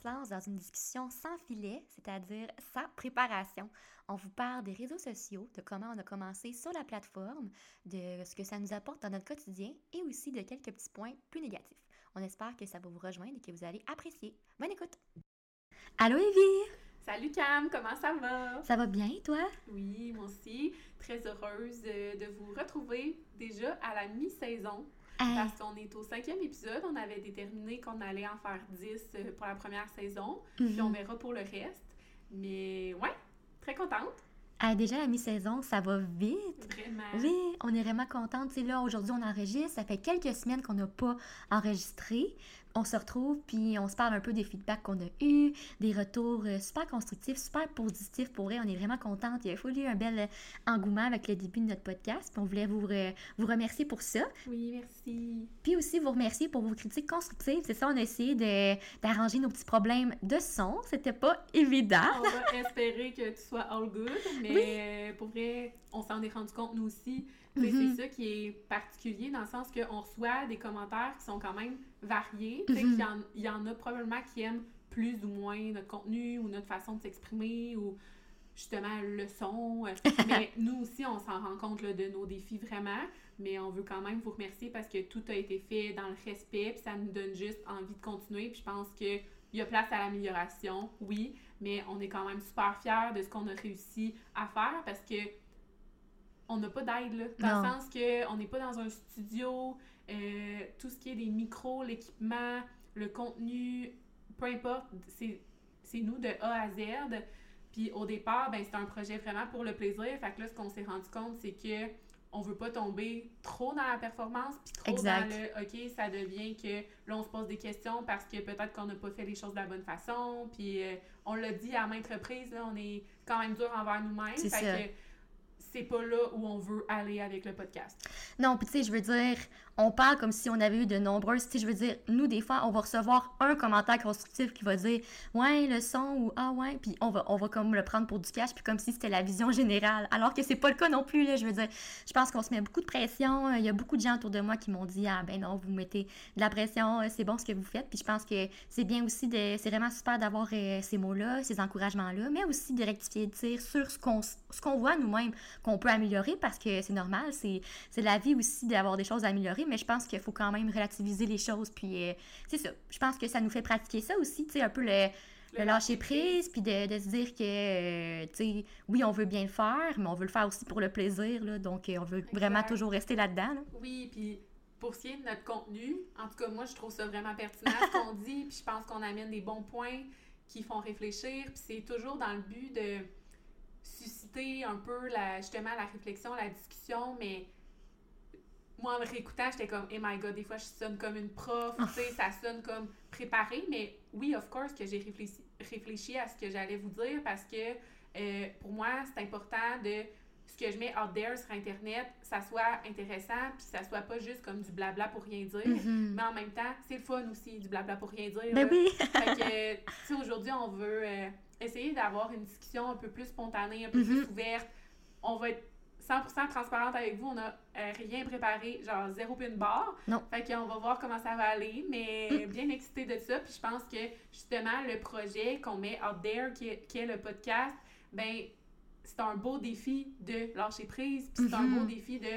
se lance dans une discussion sans filet, c'est-à-dire sans préparation. On vous parle des réseaux sociaux, de comment on a commencé sur la plateforme, de ce que ça nous apporte dans notre quotidien et aussi de quelques petits points plus négatifs. On espère que ça va vous rejoindre et que vous allez apprécier. Bonne écoute! Allô Evie! Salut Cam, comment ça va? Ça va bien, toi? Oui, moi aussi. Très heureuse de, de vous retrouver déjà à la mi-saison. Parce qu'on est au cinquième épisode, on avait déterminé qu'on allait en faire 10 euh, pour la première saison, puis on Mhm. verra pour le reste. Mais ouais, très contente, déjà la mi-saison, ça va vite. vraiment. Oui, on est vraiment contente. Là, aujourd'hui, on enregistre. Ça fait quelques semaines qu'on n'a pas enregistré. On se retrouve, puis on se parle un peu des feedbacks qu'on a eus, des retours euh, super constructifs, super positifs. Pour vrai, on est vraiment contente. Il y a eu un bel engouement avec le début de notre podcast. Puis on voulait vous, re- vous remercier pour ça. Oui, merci. Puis aussi vous remercier pour vos critiques constructives. C'est ça, on a essayé de- d'arranger nos petits problèmes de son. C'était pas évident. On va espérer que tu sois all good, mais pour vrai, on s'en est rendu compte nous aussi. Mhm. C'est ça qui est particulier dans le sens qu'on reçoit des commentaires qui sont quand même variés. Mhm. y en- Il y, en a probablement qui aiment plus ou moins notre contenu ou notre façon de s'exprimer ou justement le son. Euh, mais nous aussi, on s'en rend compte là, de nos défis vraiment. Mais on veut quand même vous remercier parce que tout a été fait dans le respect, puis ça nous donne juste envie de continuer. Puis je pense qu'il y a place à l'amélioration, oui, mais on est quand même super fiers de ce qu'on a réussi à faire parce que on n'a pas d'aide, là. Dans Non. le sens qu'on n'est pas dans un studio, euh, tout ce qui est des micros, l'équipement, le contenu, peu importe, c'est nous de A à Z. Puis au départ, ben, c'était un projet vraiment pour le plaisir. Fait que là, ce qu'on s'est rendu compte, c'est que on veut pas tomber trop dans la performance, puis trop Exact. dans le OK, ça devient que là, on se pose des questions parce que peut-être qu'on n'a pas fait les choses de la bonne façon. Puis euh, on l'a dit à maintes reprises, là, on est quand même dur envers nous-mêmes. C'est Fait ça. que c'est pas là où on veut aller avec le podcast. Non, puis tu sais, je veux dire, on parle comme si on avait eu de nombreuses. Tu sais, je veux dire, nous, des fois, on va recevoir un commentaire constructif qui va dire Ouais, le son ou Ah, ouais, puis on va, on va comme le prendre pour du cash, puis comme si c'était la vision générale. Alors que c'est pas le cas non plus, là. Je veux dire, je pense qu'on se met beaucoup de pression. Il y a beaucoup de gens autour de moi qui m'ont dit Ah, ben non, vous mettez de la pression, c'est bon ce que vous faites. Puis je pense que c'est bien aussi de. C'est vraiment super d'avoir euh, ces mots-là, ces encouragements-là, mais aussi de rectifier le tir sur ce qu'on ce qu'on voit nous-mêmes qu'on peut améliorer parce que c'est normal, c'est la vie aussi d'avoir des choses à améliorer, mais je pense qu'il faut quand même relativiser les choses. Puis euh, c'est ça. Je pense que ça nous fait pratiquer ça aussi, tu sais, un peu le, le lâcher prise, puis de, de se dire que, euh, tu sais, oui, on veut bien le faire, mais on veut le faire aussi pour le plaisir, là. Donc, euh, on veut vraiment toujours rester là-dedans, là. Oui, puis pour ce qui est de notre contenu, en tout cas, moi, je trouve ça vraiment pertinent ce qu'on dit, puis je pense qu'on amène des bons points qui font réfléchir, puis c'est toujours dans le but de susciter un peu la, justement la réflexion, la discussion, mais moi, en le réécoutant, j'étais comme, oh my god, des fois, je sonne comme une prof, tu sais, ça sonne comme préparé, mais oui, of course, que j'ai réfléchi, réfléchi à ce que j'allais vous dire parce que euh, pour moi, c'est important de ce que je mets out there sur Internet, ça soit intéressant, puis ça soit pas juste comme du blabla pour rien dire. Mhm. Mais en même temps, c'est le fun aussi, du blabla pour rien dire. Ben là. oui! Fait que, tu sais, aujourd'hui, on veut euh, essayer d'avoir une discussion un peu plus spontanée, un peu plus Mhm. ouverte. On va être 100% transparente avec vous. On n'a euh, rien préparé, genre zéro pin barre. Non. Fait qu'on va voir comment ça va aller, mais bien excitée de ça. Puis je pense que, justement, le projet qu'on met out there, qui est, qui est le podcast, ben c'est un beau défi de lâcher prise. Puis c'est un Mhm. beau défi de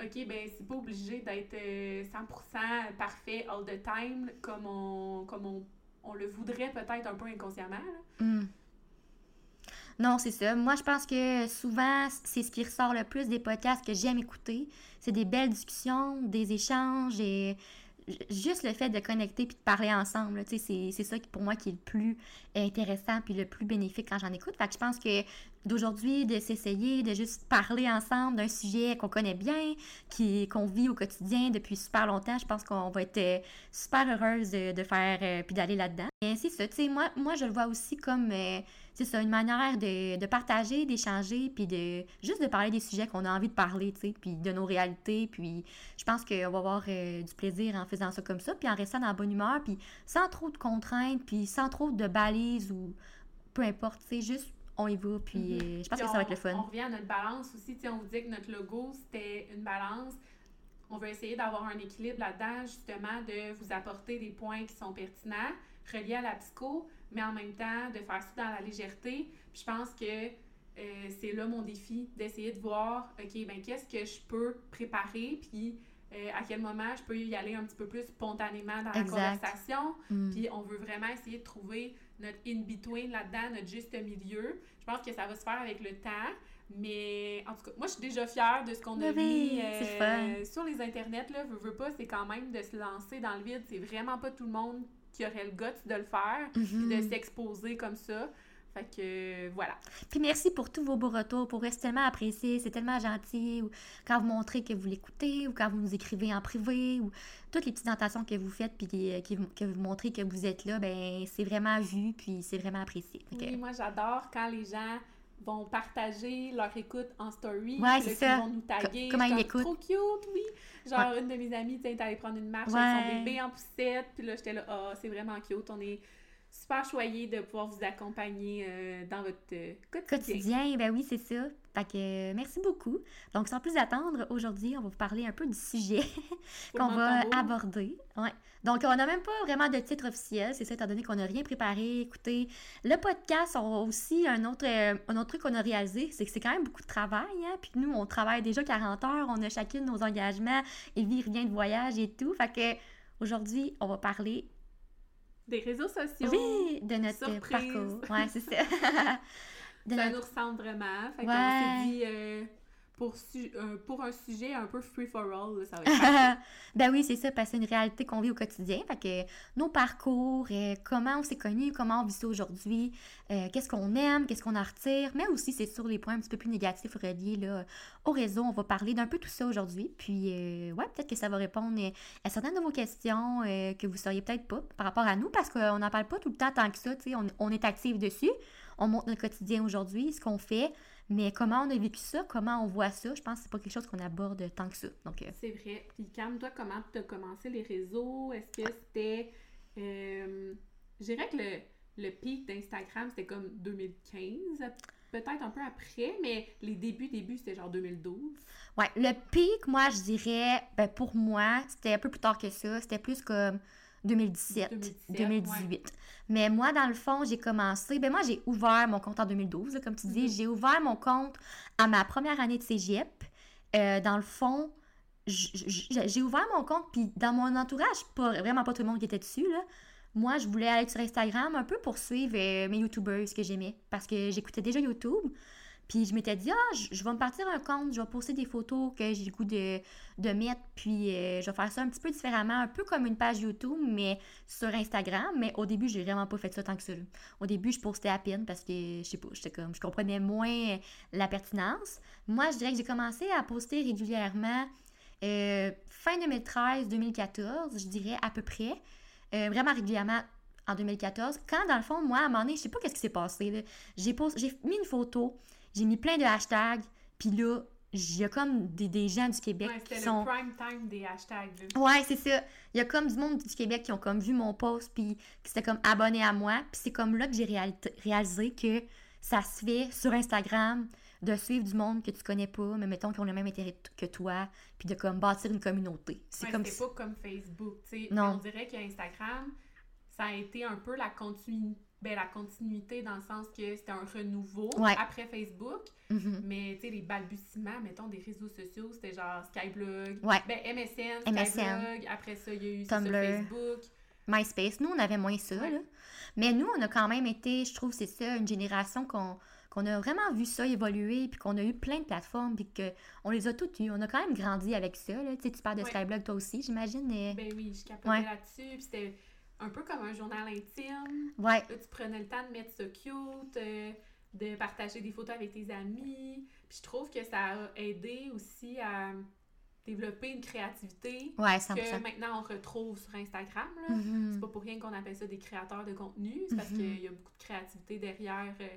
OK, ben c'est pas obligé d'être euh, 100% parfait all the time comme on, comme on, on le voudrait peut-être un peu inconsciemment. là. Mm. Non, c'est ça. Moi, je pense que souvent, c'est ce qui ressort le plus des podcasts que j'aime écouter. C'est des belles discussions, des échanges et juste le fait de connecter puis de parler ensemble. c'est ça qui, pour moi qui est le plus intéressant puis le plus bénéfique quand j'en écoute. Fait je pense que d'aujourd'hui, de s'essayer, de juste parler ensemble d'un sujet qu'on connaît bien, qui qu'on vit au quotidien depuis super longtemps, je pense qu'on va être euh, super heureuse de, faire euh, puis d'aller là-dedans. Et c'est moi, je le vois aussi comme, euh, c'est ça, une manière de, de partager, d'échanger, puis de juste de parler des sujets qu'on a envie de parler, tu sais, puis de nos réalités, puis je pense qu'on va avoir euh, du plaisir en faisant ça comme ça, puis en restant dans la bonne humeur, puis sans trop de contraintes, puis sans trop de balises ou peu importe, tu sais, juste on y va, puis Mhm. euh, je pense Puis que ça va être le fun. On revient à notre balance aussi. Tu sais, on vous dit que notre logo, c'était une balance. On veut essayer d'avoir un équilibre là-dedans, justement, de vous apporter des points qui sont pertinents, relié à la psycho, mais en même temps de faire ça dans la légèreté. Puis je pense que euh, c'est là mon défi, d'essayer de voir, OK, ben qu'est-ce que je peux préparer, puis euh, à quel moment je peux y aller un petit peu plus spontanément dans la conversation. Mm. Puis on veut vraiment essayer de trouver notre in-between là-dedans, notre juste milieu. Je pense que ça va se faire avec le temps. Mais en tout cas, moi, je suis déjà fière de ce qu'on a Oui, mis euh, sur les internets. Là, veux, veux pas, c'est quand même de se lancer dans le vide. C'est vraiment pas tout le monde qui aurait le guts de le faire, puis de Mhm. s'exposer comme ça. Fait que voilà. Puis merci pour tous vos beaux retours. Pour c'est tellement apprécié, c'est tellement gentil. Ou quand vous montrez que vous l'écoutez, ou quand vous nous écrivez en privé, ou toutes les petites intentions que vous faites, puis que vous montrez que vous êtes là, ben c'est vraiment vu, puis c'est vraiment apprécié. Que- Oui, moi j'adore quand les gens vont partager leur écoute en story. Ouais, c'est ça. qu'ils vont nous taguer. Co- comment ils comme, l'écoutent. Trop cute, oui. Genre, une de mes amies, tu sais, est allée prendre une marche avec Ouais. son bébé en poussette. Puis là, j'étais là, ah, c'est vraiment cute. On est super choyés de pouvoir vous accompagner euh, dans votre euh, quotidien. quotidien, ben oui, c'est ça. Fait que euh, merci beaucoup. Donc, sans plus attendre, aujourd'hui, on va vous parler un peu du sujet qu'on va aborder. Ouais. Donc, on n'a même pas vraiment de titre officiel, c'est ça, étant donné qu'on n'a rien préparé. Écoutez, le podcast, on a aussi un autre, un autre truc qu'on a réalisé, c'est que c'est quand même beaucoup de travail. Hein? Puis nous, on travaille déjà 40 heures, on a chacune nos engagements, et vit rien de voyage et tout. Fait que aujourd'hui, on va parler, Des réseaux sociaux. oui, de notre Surprise. parcours. Ouais, c'est ça. De Ça notre- nous ressemble vraiment. Fait Ouais. qu'on s'est dit, euh, pour, su- euh, pour un sujet un peu free for all, là, ça va être ben oui, c'est ça, parce que c'est une réalité qu'on vit au quotidien. Fait que nos parcours, euh, comment on s'est connus, comment on vit ça aujourd'hui, euh, qu'est-ce qu'on aime, qu'est-ce qu'on en retire, mais aussi, c'est sur les points un petit peu plus négatifs reliés là, au réseau. On va parler d'un peu tout ça aujourd'hui. Puis, ouais, peut-être que ça va répondre à certaines de vos questions que vous ne sauriez peut-être pas par rapport à nous, parce qu'on n'en parle pas tout le temps tant que ça. On, on est actif dessus, on montre notre quotidien aujourd'hui, ce qu'on fait. Mais comment on a vécu ça, comment on voit ça, je pense que c'est pas quelque chose qu'on aborde tant que ça. Donc, euh, C'est vrai. Puis Cam, toi, comment tu as commencé les réseaux? Est-ce que c'était... euh, je dirais que le, le pic d'Instagram, c'était comme 2015, peut-être un peu après, mais les débuts, débuts, c'était genre 2012. Ouais, le pic, moi, je dirais, ben, pour moi, c'était un peu plus tard que ça. C'était plus comme 2017, 2017, 2018. Mais moi, dans le fond, j'ai commencé. Ben, moi, j'ai ouvert mon compte en 2012, là, comme tu dis. Mhm. J'ai ouvert mon compte à ma première année de cégep. Euh, dans le fond, j'ai ouvert mon compte, puis dans mon entourage, pas, vraiment pas tout le monde qui était dessus, là. Moi, je voulais aller sur Instagram un peu pour suivre euh, mes YouTubers que j'aimais. Parce que j'écoutais déjà YouTube. Puis je m'étais dit, ah, je vais me partir un compte, je vais poster des photos que j'ai le goût de, de mettre, puis euh, je vais faire ça un petit peu différemment, un peu comme une page YouTube, mais sur Instagram. Mais au début, j'ai vraiment pas fait ça tant que ça. Au début, je postais à peine parce que, je sais pas, j'étais comme, je comprenais moins la pertinence. Moi, je dirais que j'ai commencé à poster régulièrement euh, fin 2013-2014, je dirais à peu près, Euh, vraiment régulièrement en 2014. Quand, dans le fond, moi, à un moment donné, je sais pas qu'est-ce qui s'est passé. j'ai mis une photo, j'ai mis plein de hashtags, puis là, il y a comme des, des gens du Québec Ouais, qui c'était sont... le prime time des hashtags. là. Ouais, c'est ça. Il y a comme du monde du Québec qui ont comme vu mon post puis qui s'étaient comme abonnés à moi. Puis c'est comme là que j'ai réali- réalisé que ça se fait sur Instagram de suivre du monde que tu connais pas, mais mettons qui ont le même intérêt que toi, puis de comme bâtir une communauté. C'est Ouais, comme pas comme Facebook, tu sais. Non. On dirait qu'Instagram, ça a été un peu la, continu... ben, la continuité dans le sens que c'était un renouveau Ouais. après Facebook. Mhm. Mais tu sais, les balbutiements, mettons, des réseaux sociaux, c'était genre Skyblog, Ouais. ben MSN, MSN. Skyblog, après ça, il y a eu Tumblr. Facebook. MySpace, nous, on avait moins ça, Ouais. là. Mais nous, on a quand même été, je trouve, c'est ça, une génération qu'on qu'on a vraiment vu ça évoluer, puis qu'on a eu plein de plateformes, puis qu'on les a toutes eues. On a quand même grandi avec ça, là. Tu sais, tu parles de. Skyblog, toi aussi, j'imagine. mais- Ben oui, je capotais Ouais. là-dessus. Puis c'était un peu comme un journal intime. Ouais, Là, tu prenais le temps de mettre ça cute, euh, de partager des photos avec tes amis. Puis je trouve que ça a aidé aussi à développer une créativité ouais, que 100%. maintenant on retrouve sur Instagram. Mhm. C'est pas pour rien qu'on appelle ça des créateurs de contenu. C'est parce Mhm. qu'il y a beaucoup de créativité derrière euh,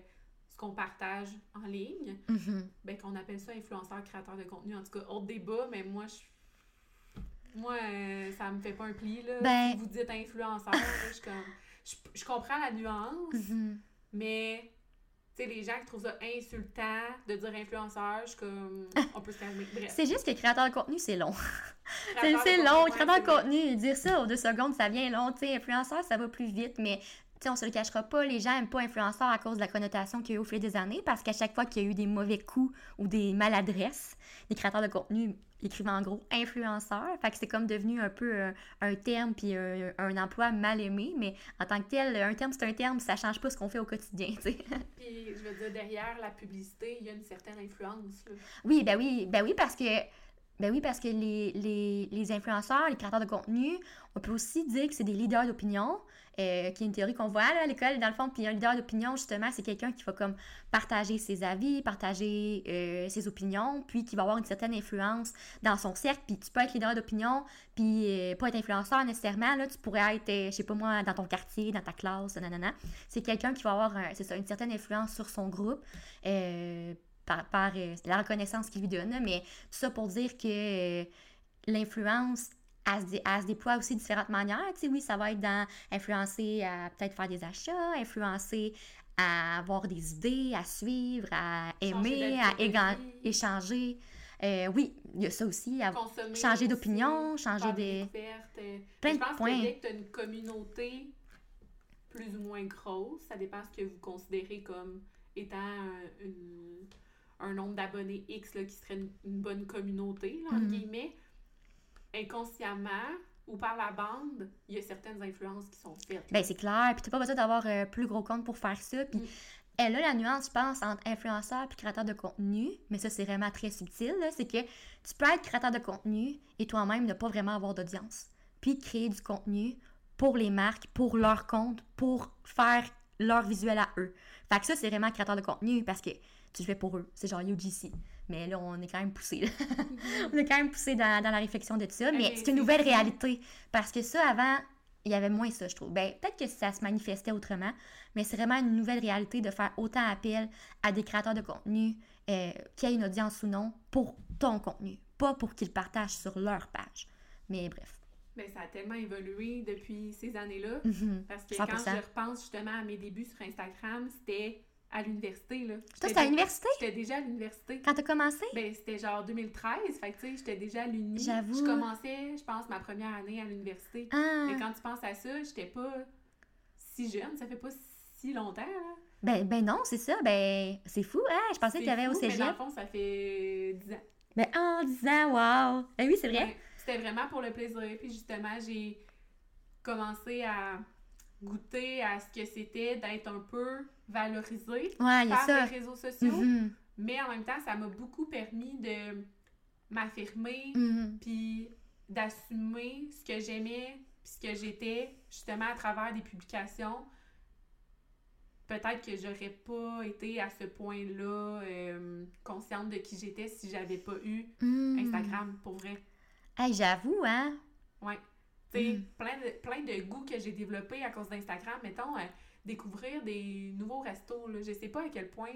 ce qu'on partage en ligne. Mhm. Ben, qu'on appelle ça influenceur, créateur de contenu. En tout cas, autre débat, mais moi, je. Moi, euh, ça me fait pas un pli, là. Ben- Si vous dites influenceur, là, je comme. Je, je comprends la nuance, Mhm. mais Tu sais, les gens qui trouvent ça insultant de dire influenceur, je comme. On peut se calmer. Bref. C'est juste que créateur de contenu, c'est long. C'est contenu, long. Créateur de contenu, dire ça aux deux secondes, ça vient long. Tu sais, influenceur, ça va plus vite, mais on se le cachera pas, les gens aiment pas influenceur à cause de la connotation qu'il y a eu au fil des années, parce qu'à chaque fois qu'il y a eu des mauvais coups ou des maladresses, les créateurs de contenu écrivent en gros influenceur. Fait que c'est comme devenu un peu euh, un terme puis un, un emploi mal aimé, mais en tant que tel, un terme c'est un terme, ça change pas ce qu'on fait au quotidien, tu. Puis, je veux dire, derrière la publicité, il y a une certaine influence. là. Oui, ben oui, ben oui, parce que ben oui, parce que les, les, les influenceurs, les créateurs de contenu, on peut aussi dire que c'est des leaders d'opinion, euh, qui est une théorie qu'on voit là, à l'école, dans le fond. Puis un leader d'opinion, justement, c'est quelqu'un qui va comme partager ses avis, partager euh, ses opinions, puis qui va avoir une certaine influence dans son cercle. Puis tu peux être leader d'opinion, puis euh, pas être influenceur nécessairement. Là, tu pourrais être, je sais pas moi, dans ton quartier, dans ta classe, nanana. C'est quelqu'un qui va avoir, c'est ça, une certaine influence sur son groupe. Par, par euh, la reconnaissance qu'il lui donne, là, mais tout ça pour dire que euh, l'influence, elle, se dé- elle se déploie aussi de différentes manières. Tu sais, oui, ça va être dans influencer à peut-être faire des achats, influencer à avoir des idées, à suivre, à aimer, à échanger. Euh, oui, il y a ça aussi. à- Consommer Changer d'opinion, changer des- découvertes, euh, Plein je de pense points. que dès que tu as une communauté plus ou moins grosse, ça dépend ce que vous considérez comme étant un, une- un nombre d'abonnés X là, qui serait une, une bonne communauté, là, entre Mhm. guillemets, inconsciemment ou par la bande, il y a certaines influences qui sont faites. Ben, c'est clair. Puis, t'as pas besoin d'avoir un plus gros compte pour faire ça. Puis, Mm. elle a la nuance, je pense, entre influenceur et créateur de contenu. Mais ça, c'est vraiment très subtil. C'est que tu peux être créateur de contenu et toi-même ne pas vraiment avoir d'audience. Puis, créer du contenu pour les marques, pour leur compte, pour faire leur visuel à eux. Fait que ça, c'est vraiment créateur de contenu parce que tu le fais pour eux. C'est genre UGC. Mais là, on est quand même poussé. on est quand même poussé dans, dans la réflexion de ça. Mais c'est une nouvelle réalité. Parce que ça, avant, il y avait moins ça, je trouve. Ben, peut-être que ça se manifestait autrement, mais c'est vraiment une nouvelle réalité de faire autant appel à des créateurs de contenu euh, qui aient une audience ou non pour ton contenu, pas pour qu'ils partagent sur leur page. Mais bref. Mais ça a tellement évolué depuis ces années-là. Mhm. Parce que 100%. quand je repense justement à mes débuts sur Instagram, c'était à l'université. Là. Toi, c'était à l'université? J'étais déjà à l'université. quand t'as commencé? Ben, c'était genre 2013. Fait que, tu sais, j'étais déjà à l'uni. J'avoue. Je commençais, je pense, ma première année à l'université. Ah, Mais quand tu penses à ça, j'étais pas si jeune. Ça fait pas si longtemps, là. ben, ben non, c'est ça. Ben, c'est fou, hein? Je pensais que t'avais au Mais dans cégep. le fond, ça fait 10 ans. Ben, en disant, wow! Ben oui, c'est vrai. C'était vraiment pour le plaisir. Puis justement, j'ai commencé à goûter à ce que c'était d'être un peu valorisé Ouais, il y a par ça. les réseaux sociaux. Mhm, Mais en même temps, ça m'a beaucoup permis de m'affirmer mhm. puis d'assumer ce que j'aimais puis ce que j'étais justement à travers des publications. Peut-être que j'aurais pas été à ce point-là euh, consciente de qui j'étais si j'avais pas eu Mhm. Instagram pour vrai. Hey, j'avoue, hein? Ouais. Tu sais, Mm. plein, de, plein de goûts que j'ai développés à cause d'Instagram. Mettons, euh, découvrir des nouveaux restos. Là. Je sais pas à quel point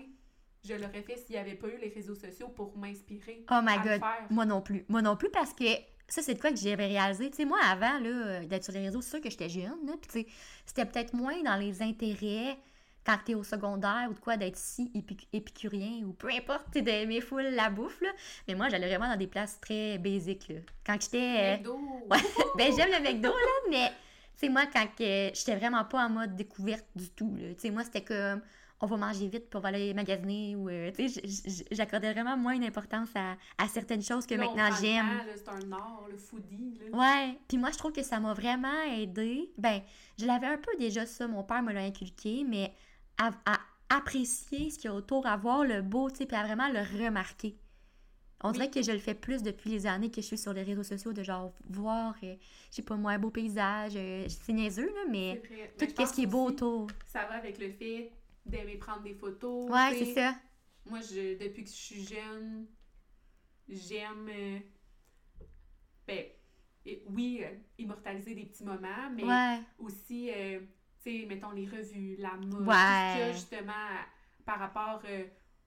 je l'aurais fait s'il n'y avait pas eu les réseaux sociaux pour m'inspirer Oh my à le god. faire. Moi non plus. Moi non plus parce que ça, c'est de quoi que j'avais réalisé. Tu sais, moi, avant là, d'être sur les réseaux, c'est sûr que j'étais jeune. Là, puis tu sais, c'était peut-être moins dans les intérêts quand t'es au secondaire ou de quoi d'être si épic- épicurien ou peu importe, sais, d'aimer full la bouffe. Là. Mais moi, j'allais vraiment dans des places très basiques. Là. Quand j'étais. euh, McDo. Ouais. ben, j'aime le McDo, là, mais, sais, moi, quand que j'étais vraiment pas en mode découverte du tout. Tu sais, moi, c'était comme, on va manger vite pour aller magasiner, ou, euh, tu sais, j'accordais vraiment moins d'importance à, à certaines choses que Là, maintenant j'aime. C'est un art, le foodie. Là. Ouais, puis moi, je trouve que ça m'a vraiment aidé. Ben, je l'avais un peu déjà, ça, mon père me l'a inculqué, mais à, à apprécier ce qu'il y a autour, à voir le beau, tu sais, puis à vraiment le remarquer. On dirait que je le fais plus depuis les années que je suis sur les réseaux sociaux, de genre voir, euh, je sais pas moi, un beau paysage. euh, c'est niaiseux, là, mais tout Mais ce qui est beau autour. Ça va avec le fait d'aimer prendre des photos. Ouais, c'est ça. Moi, je, depuis que je suis jeune, j'aime. euh, ben, oui, euh, immortaliser des petits moments, mais Ouais. aussi, euh, tu sais, mettons les revues, la mode, tout ce qu'il y a justement par rapport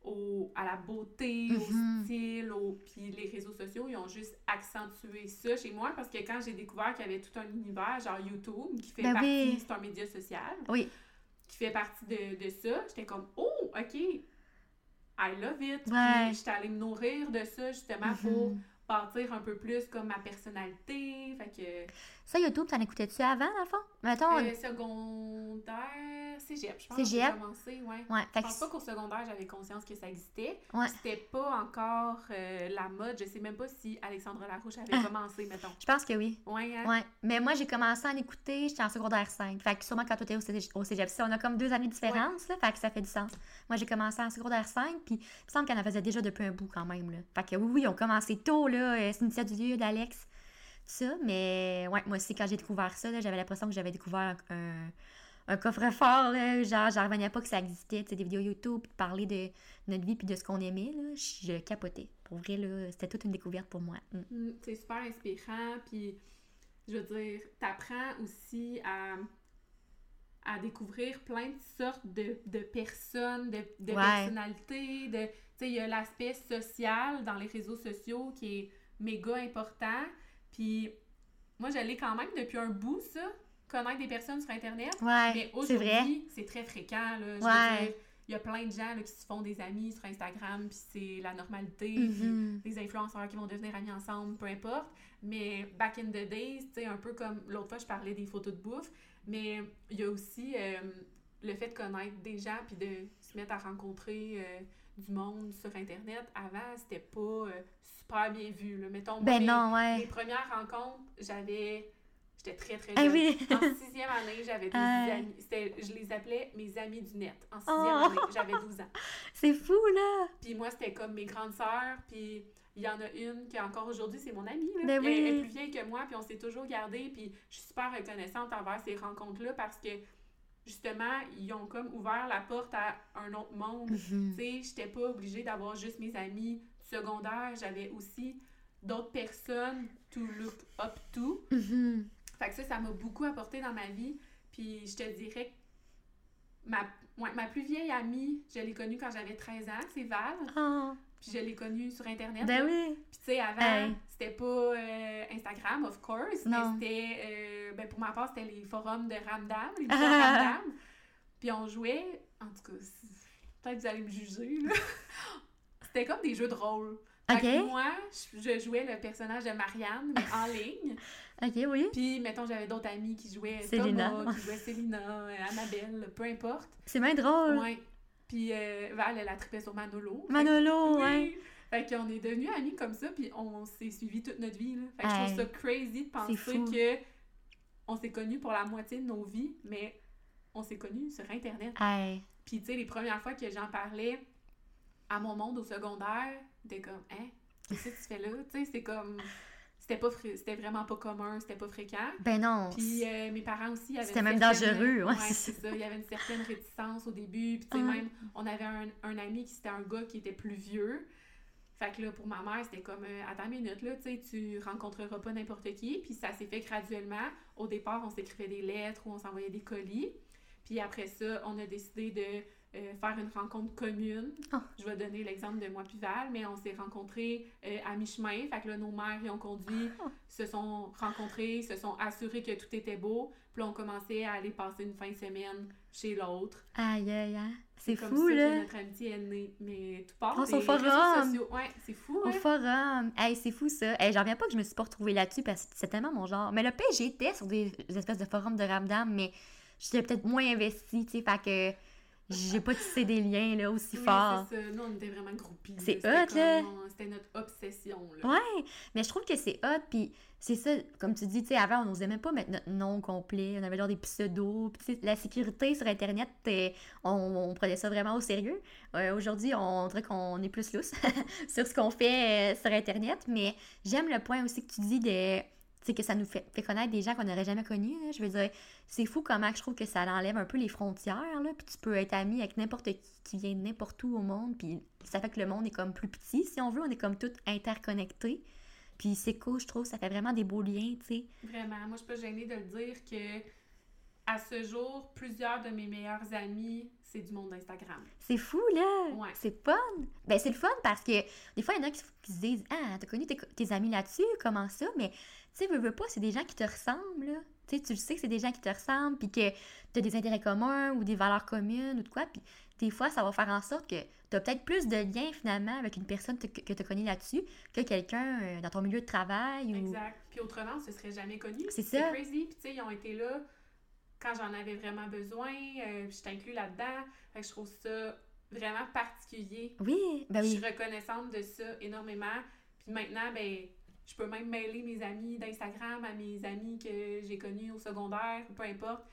au, à la beauté, au Mhm. style, au, puis les réseaux sociaux, ils ont juste accentué ça chez moi parce que quand j'ai découvert qu'il y avait tout un univers, genre YouTube, qui fait Ben partie, oui. c'est un média social, Oui. qui fait partie de, de ça, j'étais comme, oh, OK, I love it. Ouais. Puis j'étais allée me nourrir de ça justement pour Mhm. bâtir un peu plus comme ma personnalité. Fait que Ça, YouTube, t'en écoutais-tu avant, dans le fond? Mettons. euh, secondaire, cégep, je pense Cégep. que commencé, ouais. ouais, Je que. pense pas qu'au secondaire, j'avais conscience que ça existait. Ouais. C'était pas encore euh, la mode. Je sais même pas si Alexandre Larouche avait Ah. commencé, mettons. Je pense que oui. Ouais, hein? Ouais. Mais moi, j'ai commencé à en écouter, j'étais en secondaire 5. Fait que sûrement quand toi t'étais au cégep, au cégep, on a comme deux années de différence, là. Fait que ça fait du sens. Moi, j'ai commencé en secondaire 5, puis il me semble qu'elle en faisait déjà depuis un bout quand même, là. Fait que oui, oui, on commençait tôt, là. euh, Cynthia Dulieu, d'Alex, ça. Mais ouais, moi aussi, quand j'ai découvert ça, là, j'avais l'impression que j'avais découvert un, un coffre-fort, là. Genre, j'en revenais pas que ça existait, tu sais, des vidéos YouTube, puis parler de notre vie, puis de ce qu'on aimait, là. Je capotais. Pour vrai, là, c'était toute une découverte pour moi. Mm. Mm, C'est super inspirant, puis je veux dire, t'apprends aussi à, à découvrir plein de sortes de, de personnes, de, de Ouais. personnalités, de, tu sais, il y a l'aspect social dans les réseaux sociaux qui est méga important, puis moi, je l'ai quand même depuis un bout, ça, connaître des personnes sur Internet, Ouais, mais aujourd'hui, c'est très fréquent, là, je veux Ouais. dire, il y a plein de gens là, qui se font des amis sur Instagram, puis c'est la normalité, Mhm. des influenceurs qui vont devenir amis ensemble, peu importe. Mais back in the days, tu sais, un peu comme l'autre fois, je parlais des photos de bouffe, mais il y a aussi euh, le fait de connaître des gens puis de se mettre à rencontrer euh, du monde sur Internet. Avant, c'était pas euh, super bien vu. Là. Mettons, moi, Ben mes- non, ouais. mes premières rencontres, j'avais. J'étais très, très Ah jeune. oui. En sixième année, j'avais des Ah. amis. Je les appelais mes amis du net. En sixième Oh. année, j'avais 12 ans. C'est fou, là! Puis moi, c'était comme mes grandes sœurs. Puis il y en a une qui, encore aujourd'hui, c'est mon amie. Là. Ben Elle- Elle, est plus vieille que moi, puis on s'est toujours gardés. Puis je suis super reconnaissante envers ces rencontres-là parce que, justement, ils ont comme ouvert la porte à un autre monde. Mhm. Tu sais, j'étais pas obligée d'avoir juste mes amis secondaires. J'avais aussi d'autres personnes to look up to. Mhm. Fait que ça, ça m'a beaucoup apporté dans ma vie. Puis je te dirais que ma, ouais, ma plus vieille amie, je l'ai connue quand j'avais 13 ans, c'est Val. Oh, Puis je l'ai connue sur Internet. ben oui! Puis tu sais, avant, Hey. C'était pas euh, Instagram, of course, Non. mais c'était, euh, ben pour ma part, c'était les forums de Ramdam, les Ramdam. Puis on jouait, en tout cas, peut-être que vous allez me juger, là. C'était comme des jeux de rôle. Moi, je jouais le personnage de Marianne, mais en ligne. Ok, oui. Puis, mettons, j'avais d'autres amis qui jouaient Célina. Thomas, qui jouaient Célina, euh, Annabelle, peu importe. C'est bien drôle. Ouais. Puis, euh, Val, elle a trippé sur Manolo. Fait Manolo, oui. ouais. Fait qu'on est devenus amis comme ça, puis on s'est suivis toute notre vie. Là. Fait que je trouve ça crazy de penser que on s'est connus pour la moitié de nos vies, mais on s'est connus sur Internet. Hey. Puis, tu sais, les premières fois que j'en parlais à mon monde au secondaire, c'était comme, hein, qu'est-ce que tu fais là? Tu sais, c'est comme, c'était pas c'était vraiment pas commun, c'était pas fréquent. Ben non. Puis euh, mes parents aussi avaient C'était même certaine- dangereux, ouais, ouais, c'est c'est ça. Il y avait une certaine réticence au début. Puis tu sais, Ah. même, on avait un, un ami qui c'était un gars qui était plus vieux. Fait que là, pour ma mère, c'était comme, euh, attends minute, là, tu sais, tu rencontreras pas n'importe qui. Puis ça s'est fait graduellement. Au départ, on s'écrivait des lettres ou on s'envoyait des colis. Puis après ça, on a décidé de euh, faire une rencontre commune. Oh. Je vais donner l'exemple de moi puis Val, mais on s'est rencontrés euh, à mi-chemin. Fait que là, nos mères y ont conduit, Oh. se sont rencontrés, se sont assurés que tout était beau. Puis là, on commençait à aller passer une fin de semaine chez l'autre. Aïe, aïe, aïe. C'est fou, ça là. que notre amitié est née. Mais tout part Grâce des au réseaux sociaux. Ouais, c'est fou, Au hein? forum. Hey, c'est fou ça. Hey, j'en reviens pas que je me suis pas retrouvée là-dessus parce que c'est tellement mon genre. Mais le j'étais sur des espèces de forums de Ramdam, mais j'étais peut-être moins investie, tu sais, fait que j'ai pas tissé des liens là aussi Oui, forts. c'est ça. Nous, on était vraiment groupies. C'est hot, là. C'était notre obsession, là. Ouais, mais je trouve que c'est hot, puis c'est ça, comme tu dis, tu sais, avant, on n'osait même pas mettre notre nom complet, on avait genre des pseudos, puis la sécurité sur Internet, euh, on, on prenait ça vraiment au sérieux. Euh, Aujourd'hui, on dirait qu'on est plus lousse sur ce qu'on fait euh, sur Internet, mais j'aime le point aussi que tu dis de, sais, que ça nous fait, fait connaître des gens qu'on n'aurait jamais connus, là. je veux dire, c'est fou comment je trouve que ça enlève un peu les frontières, là, puis tu peux être ami avec n'importe qui qui vient de n'importe où au monde, puis ça fait que le monde est comme plus petit, si on veut, on est comme tout interconnectés. Puis c'est cool, je trouve, ça fait vraiment des beaux liens, tu sais. Vraiment. Moi, je suis pas gênée de le dire que à ce jour, plusieurs de mes meilleurs amis, c'est du monde d'Instagram. C'est fou, là! Ouais. C'est fun! Ben, c'est le fun parce que des fois, il y en a qui, qui se disent Ah, t'as connu tes, tes amis là-dessus, comment ça? Mais, tu sais, veux, veux pas, c'est des gens qui te ressemblent, là. Tu sais, tu le sais que c'est des gens qui te ressemblent, puis que t'as des intérêts communs ou des valeurs communes ou de quoi. Puis des fois, ça va faire en sorte que tu as peut-être plus de liens finalement avec une personne que, que tu connais là-dessus que quelqu'un euh, dans ton milieu de travail. Ou... Exact. Puis autrement, ce serait jamais connu. C'est ça. C'est crazy. Puis tu sais, ils ont été là quand j'en avais vraiment besoin. Euh, puis je t'inclus là-dedans. Fait que je trouve ça vraiment particulier. Oui, ben Je oui. suis reconnaissante de ça énormément. Puis maintenant, ben, je peux même mêler mes amis d'Instagram à mes amis que j'ai connus au secondaire, peu importe.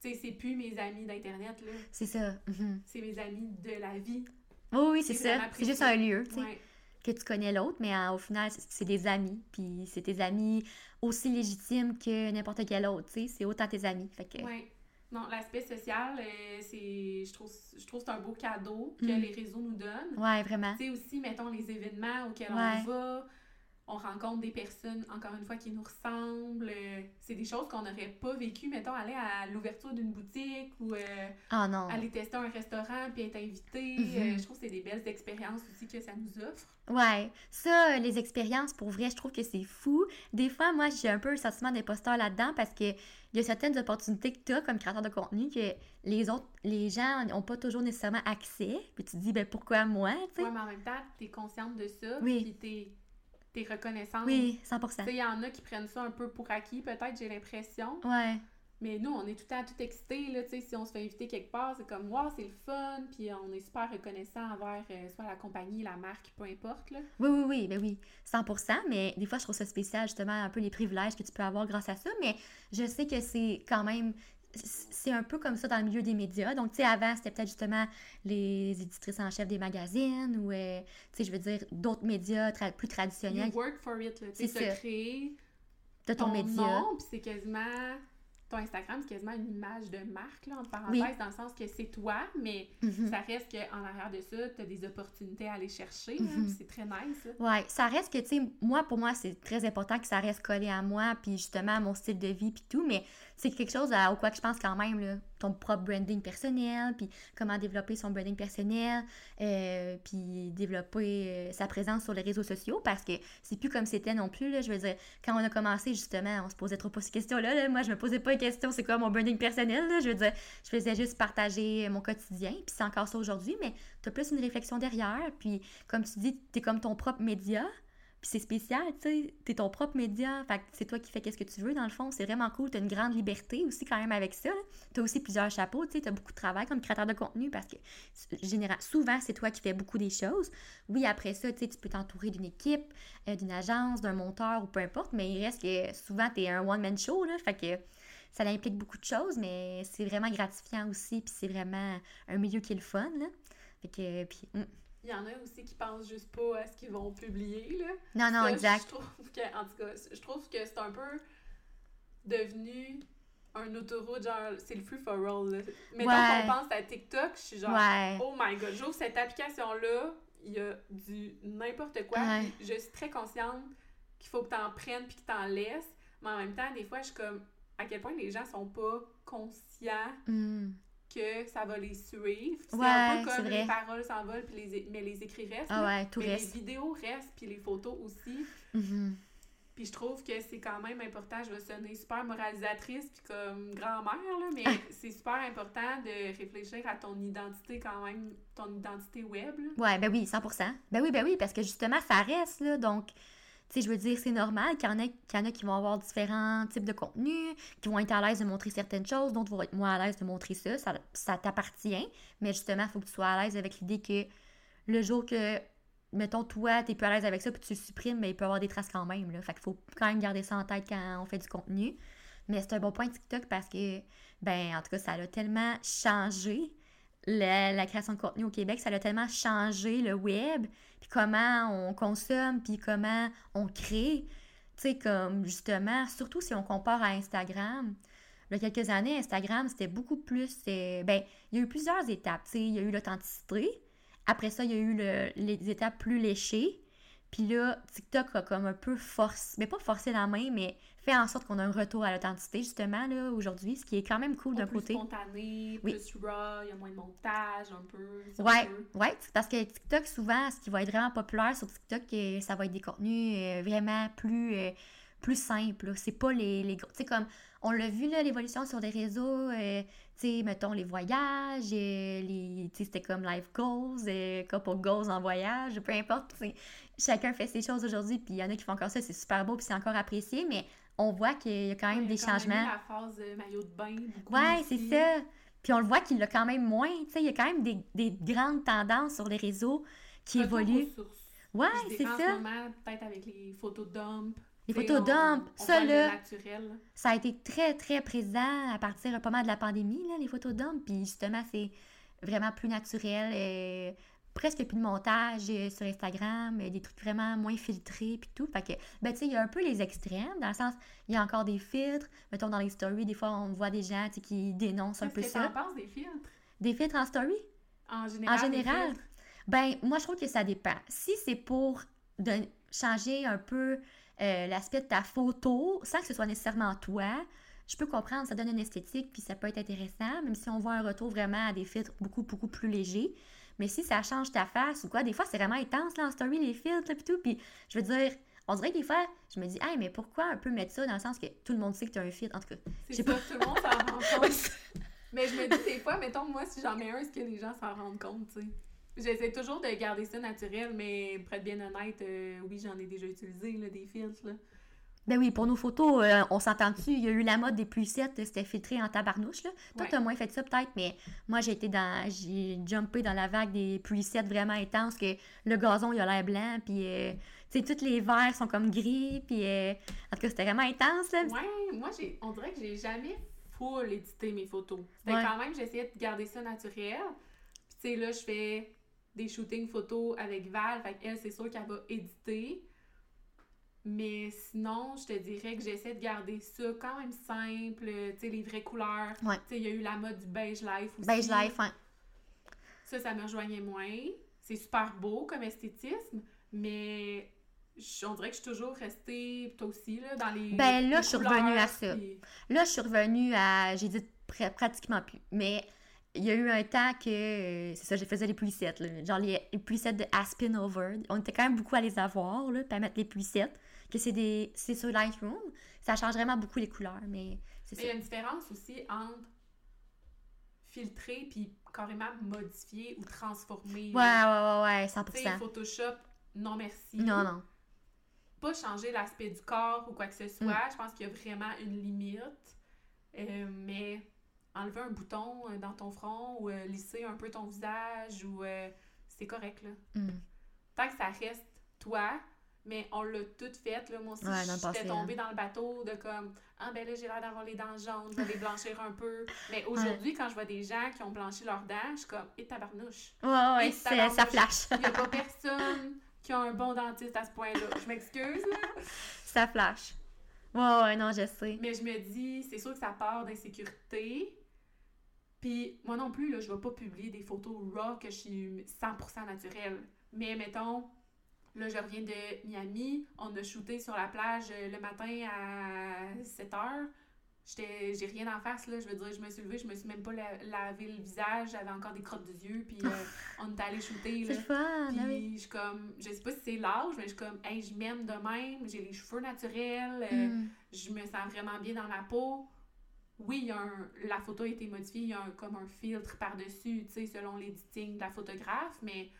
Tu sais, c'est plus mes amis d'Internet, là. C'est ça. mhm. C'est mes amis de la vie. Oui, oui, c'est ça. C'est juste un lieu, tu sais, Ouais. que tu connais l'autre, mais euh, au final, c'est- des amis. Puis c'est tes amis aussi légitimes que n'importe quel autre, tu sais. C'est autant tes amis. Fait que, Ouais. Non, l'aspect social, euh, c'est, je trouve, je trouve que c'est un beau cadeau que Mm. les réseaux nous donnent. ouais, vraiment. Tu sais aussi, mettons, les événements auxquels Ouais. on va, on rencontre des personnes, encore une fois, qui nous ressemblent. euh, C'est des choses qu'on n'aurait pas vécues, mettons, aller à l'ouverture d'une boutique ou euh, Ah non. aller tester un restaurant puis être invité. Mhm. Euh, je trouve que c'est des belles expériences aussi que ça nous offre. Ouais, ça, les expériences, pour vrai, je trouve que c'est fou. Des fois, moi, j'ai un peu le sentiment d'imposteur là-dedans parce que il y a certaines opportunités que tu as comme créateur de contenu que les autres, les gens n'ont pas toujours nécessairement accès. Puis tu te dis, ben pourquoi moi, tu sais? Ouais, mais en même temps, t'es consciente de ça, Oui. puis t'es, reconnaissante. Oui, Tu 100%. sais, il y en a qui prennent ça un peu pour acquis, peut-être, j'ai l'impression. Ouais, Mais nous, on est tout le temps tout excités, là, tu sais, si on se fait inviter quelque part, c'est comme, wow, c'est le fun, puis on est super reconnaissant envers euh, soit la compagnie, la marque, peu importe, là. oui, oui, oui, ben oui, 100%. Mais des fois, je trouve ça spécial, justement, un peu les privilèges que tu peux avoir grâce à ça. Mais je sais que c'est quand même. C'est un peu comme ça dans le milieu des médias. Donc, tu sais, avant, c'était peut-être justement les éditrices en chef des magazines ou, euh, tu sais, je veux dire, d'autres médias tra- plus You traditionnels. work for it, tu sais, créer de ton, ton média. nom, puis c'est quasiment... Ton Instagram, c'est quasiment une image de marque, là, entre parenthèses, Oui. dans le sens que c'est toi, mais Mhm. ça reste qu'en arrière de ça, t'as des opportunités à aller chercher, Mhm. puis c'est très nice. Ouais, ça reste que, tu sais, moi, pour moi, c'est très important que ça reste collé à moi, puis justement à mon style de vie, puis tout, mais c'est quelque chose à- au quoi que je pense quand même, là, ton propre branding personnel, puis comment développer son branding personnel, euh, puis développer euh, sa présence sur les réseaux sociaux, parce que c'est plus comme c'était non plus, là, je veux dire, quand on a commencé, justement, on se posait trop pas ces questions-là, là. moi, je me posais pas les questions, c'est quoi mon branding personnel, là, je veux dire, je faisais juste partager mon quotidien, puis c'est encore ça aujourd'hui, mais t'as plus une réflexion derrière, puis comme tu dis, t'es comme ton propre média, puis c'est spécial, tu sais, t'es ton propre média, fait c'est toi qui fais qu'est-ce que tu veux, dans le fond, c'est vraiment cool, t'as une grande liberté aussi quand même avec ça, t'as aussi plusieurs chapeaux, tu sais, t'as beaucoup de travail comme créateur de contenu, parce que souvent, c'est toi qui fais beaucoup des choses. Oui, après ça, tu sais, tu peux t'entourer d'une équipe, euh, d'une agence, d'un monteur, ou peu importe, mais il reste que souvent, t'es un one-man show, là, fait que ça implique beaucoup de choses, mais c'est vraiment gratifiant aussi, puis c'est vraiment un milieu qui est le fun, là. Fait que, puis, hum. Il y en a aussi qui pensent juste pas à ce qu'ils vont publier, là. non, non, Ça, exact. Je trouve que, en tout cas, je trouve que c'est un peu devenu un autoroute, genre, c'est le free for all, là. Mettons Ouais. qu'on pense à TikTok, je suis genre, Ouais. oh my god, j'ouvre cette application-là, il y a du n'importe quoi, Ouais. je suis très consciente qu'il faut que t'en prennes puis que t'en laisses, mais en même temps, des fois, je suis comme, à quel point les gens sont pas conscients Hum. Que ça va les suivre. C'est Ouais, un peu comme les paroles s'envolent, puis les, mais les écrits restent. Ah ouais, tout mais reste. les vidéos restent, puis les photos aussi. Mhm. Puis je trouve que c'est quand même important, je vais sonner super moralisatrice puis comme grand-mère, là, mais c'est super important de réfléchir à ton identité quand même, ton identité web. là. Ouais, ben oui, 100%. Ben oui, ben oui, parce que justement, ça reste, là, donc, tu je veux dire, c'est normal qu'il y, qu'il y en a qui vont avoir différents types de contenus, qui vont être à l'aise de montrer certaines choses, d'autres vont être moins à l'aise de montrer ça, ça, t'appartient, mais justement, il faut que tu sois à l'aise avec l'idée que le jour que, mettons, toi, t'es plus à l'aise avec ça, puis tu le supprimes, mais il peut y avoir des traces quand même, là, fait qu'il faut quand même garder ça en tête quand on fait du contenu. Mais c'est un bon point TikTok parce que, ben, en tout cas, ça a tellement changé la, création de contenu au Québec, ça a tellement changé le web, puis comment on consomme, puis comment on crée. Tu sais, comme justement, surtout si on compare à Instagram. Il y a quelques années, Instagram, c'était beaucoup plus. euh, ben, il y a eu plusieurs étapes. Tu sais, il y a eu l'authenticité. Après ça, il y a eu le- les étapes plus léchées. Puis là, TikTok a comme un peu forcé, mais pas forcé la main, mais fait en sorte qu'on a un retour à l'authenticité, justement, là, aujourd'hui, ce qui est quand même cool d'un plus côté. spontané, Oui. plus raw, il y a moins de montage un peu. si Ouais, ouais, parce que TikTok, souvent, ce qui va être vraiment populaire sur TikTok, euh, ça va être des contenus euh, vraiment plus, euh, plus simple. C'est pas les, les gros. Tu sais, comme on l'a vu, là, l'évolution sur les réseaux. euh, tu sais, mettons les voyages, euh, les, tu sais, c'était comme life goals, euh, couple goals en voyage, peu importe. tu sais. Chacun fait ses choses aujourd'hui, puis il y en a qui font encore ça, c'est super beau, puis c'est encore apprécié, mais on voit qu'il y a quand même Ouais, des quand même changements. la phase euh, maillot de bain. Ouais, c'est ça. Puis on le voit qu'il l'a quand même moins. Tu sais, il y a quand même des, des grandes tendances sur les réseaux qui évoluent. Ouais, c'est ça. peut-être avec les photos dump. Les photos dump, ça, là. Ça a été très, très présent à partir pas mal de la pandémie, là, les photos d'hommes. Puis justement, c'est vraiment plus naturel. euh, presque plus de montage euh, sur Instagram, euh, des trucs vraiment moins filtrés, puis tout. Fait que, ben, tu sais, il y a un peu les extrêmes, dans le sens, il y a encore des filtres. Mettons, dans les stories, des fois, on voit des gens, qui dénoncent un Qu'est-ce peu que ça. t'en penses des filtres? Des filtres en story? En général. En général, ben moi je trouve que ça dépend. Si c'est pour de changer un peu euh, l'aspect de ta photo, sans que ce soit nécessairement toi, je peux comprendre, ça donne une esthétique, puis ça peut être intéressant, même si on voit un retour vraiment à des filtres beaucoup, beaucoup plus légers. Mais si ça change ta face ou quoi, des fois c'est vraiment intense là en story, les filtres, là, puis tout. Puis je veux dire, on dirait que des fois, je me dis, hey, mais pourquoi un peu mettre ça dans le sens que tout le monde sait que tu as un filtre, en tout cas. C'est sais ça, tout le monde s'en rend compte. Mais je me dis des fois, mettons, moi, si j'en mets un, est-ce que les gens s'en rendent compte, tu sais? J'essaie toujours de garder ça naturel, mais pour être bien honnête, euh, oui, j'en ai déjà utilisé, là, des filtres, là. Ben oui, pour nos photos, euh, on s'entend dessus. Il y a eu la mode des euh, c'était filtré en tabarnouche. Là. Toi, Ouais. t'as moins fait ça peut-être, mais moi, j'ai été dans. J'ai jumpé dans la vague des presets vraiment intenses, que le gazon, il a l'air blanc, puis. euh, tu sais, tous les verres sont comme gris, puis. euh, en tout cas, c'était vraiment intense, là. Ouais, moi, j'ai, on dirait que j'ai jamais full édité mes photos. C'était Ouais. quand même, j'essayais de garder ça naturel. Puis, tu sais, là, je fais des shootings photos avec Val. Fait qu'elle, c'est sûr qu'elle va éditer. Mais sinon, je te dirais que j'essaie de garder ça quand même simple. Tu sais, les vraies couleurs. Ouais. Tu sais, il y a eu la mode du beige life aussi. Beige life, hein. Ça, ça me rejoignait moins. C'est super beau comme esthétisme, mais je- on dirait que je suis toujours restée, toi aussi, là, dans les. Ben là, les je suis revenue à ça. puis- Là, je suis revenue à. J'ai dit pr- pratiquement plus. Mais il y a eu un temps que. euh, c'est ça, je faisais les. Là, genre les, les presets de Aspen Over. On était quand même beaucoup à les avoir, là, puis à mettre les presets. Que c'est des. C'est sur Lightroom. Ça change vraiment beaucoup les couleurs, mais c'est ça. il y a une différence aussi entre filtrer puis carrément modifier ou transformer. Ouais, ouais, ouais, ouais, Tu sais, 100%. Photoshop, non merci. Non, non. Pas changer l'aspect du corps ou quoi que ce soit. Mm. Je pense qu'il y a vraiment une limite. Euh, mais enlever un bouton euh, dans ton front ou euh, lisser un peu ton visage ou euh, c'est correct là. Mm. Tant que ça reste toi, mais on l'a tout fait là. Moi aussi, Ouais, j'étais tombée dans le bateau de comme ah ben là j'ai l'air d'avoir les dents jaunes, je vais les blanchir un peu. Mais aujourd'hui, quand je vois des gens qui ont blanchi leurs dents, je suis comme et tabarnouche. Ouais, ouais, Et tabarnouche. ça flash. Il n'y a pas personne qui a un bon dentiste à ce point-là. Je m'excuse là. ça flash. Ouais, ouais, non, je sais. Mais je me dis, c'est sûr que ça part d'insécurité. Puis moi non plus, là, je vais pas publier des photos raw que je suis 100% naturelle. Mais mettons, là, je reviens de Miami. On a shooté sur la plage euh, le matin à 7 heures. J'ai rien en face, là. Je veux dire, je me suis levée, je me suis même pas la- lavé le visage. J'avais encore des crottes des yeux. Puis euh, on est allé shooter, là. le fun, oui. Puis je suis comme, je sais pas si c'est l'âge, mais je suis comme, hey, je m'aime de même, j'ai les cheveux naturels, euh, Mm. je me sens vraiment bien dans ma peau. Oui, il y a un, la photo a été modifiée, il y a un, comme un filtre par-dessus, tu sais, selon l'editing de la photographe, mais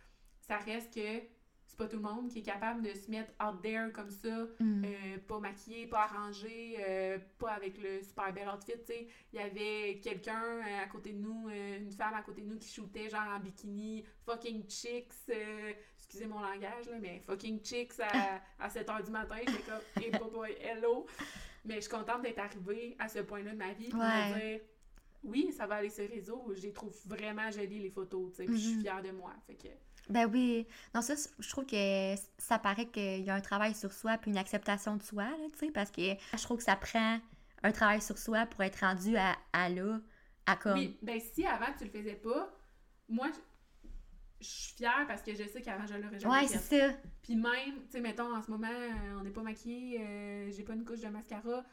ça reste que c'est pas tout le monde qui est capable de se mettre out there comme ça, Mm. euh, pas maquillé, pas arrangé, euh, pas avec le super bel outfit, tu sais. Il y avait quelqu'un euh, à côté de nous, une femme à côté de nous qui shootait genre en bikini, fucking chicks, euh, excusez mon langage là, mais fucking chicks à, à 7h du matin, j'étais comme, hey boy, hello! Mais je suis contente d'être arrivée à ce point-là de ma vie, me Ouais. dire, oui, ça va aller sur les réseaux, je les trouve vraiment jolies les photos, tu sais, puis je suis Mhm. fière de moi, fait que... Ben oui. Non, ça, je trouve que ça paraît qu'il y a un travail sur soi puis une acceptation de soi, là, tu sais, parce que je trouve que ça prend un travail sur soi pour être rendu à, à là, à comme... Oui, ben si avant tu le faisais pas, moi je- suis fière parce que je sais qu'avant je l'aurais jamais ouais, fait. c'est ça. Puis même, tu sais, mettons en ce moment, euh, on n'est pas maquillé, euh, j'ai pas une couche de mascara,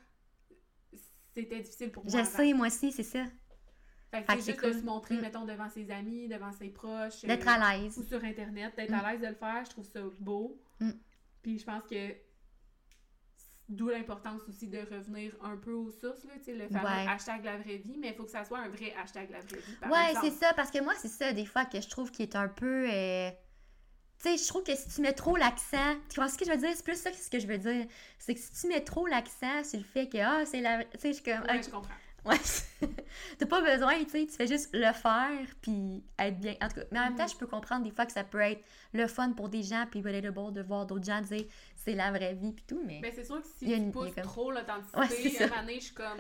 c'était difficile pour moi. Je avant. sais, moi aussi, c'est ça. Fait que Fait c'est que juste de se montrer, Mm. mettons, devant ses amis, devant ses proches. D'être euh, à l'aise. ou sur Internet, d'être Mm. à l'aise de le faire, je trouve ça beau. Mm. Puis je pense que D'où l'importance aussi de revenir un peu aux sources, là, le fameux Ouais. hashtag la vraie vie, mais il faut que ça soit un vrai hashtag la vraie vie. par Ouais, c'est ça, parce que moi, c'est ça, des fois, que je trouve qui est un peu. euh, Tu sais, je trouve que si tu mets trop l'accent. Tu vois ce que je veux dire? C'est plus ça que ce que je veux dire. C'est que si tu mets trop l'accent sur le fait que, ah, c'est la. Tu sais, je suis comme. Ouais, ok, je comprends. Ouais. T'as pas besoin, tu sais, tu fais juste le faire puis être bien. En tout cas, mais en même temps, Mhm. je peux comprendre des fois que ça peut être le fun pour des gens puis relatable de voir d'autres gens dire c'est la vraie vie puis tout, mais. Mais c'est sûr que si Il y a tu une- pousses comme- trop l'authenticité, Ouais, c'est à un ça. moment donné, je suis comme,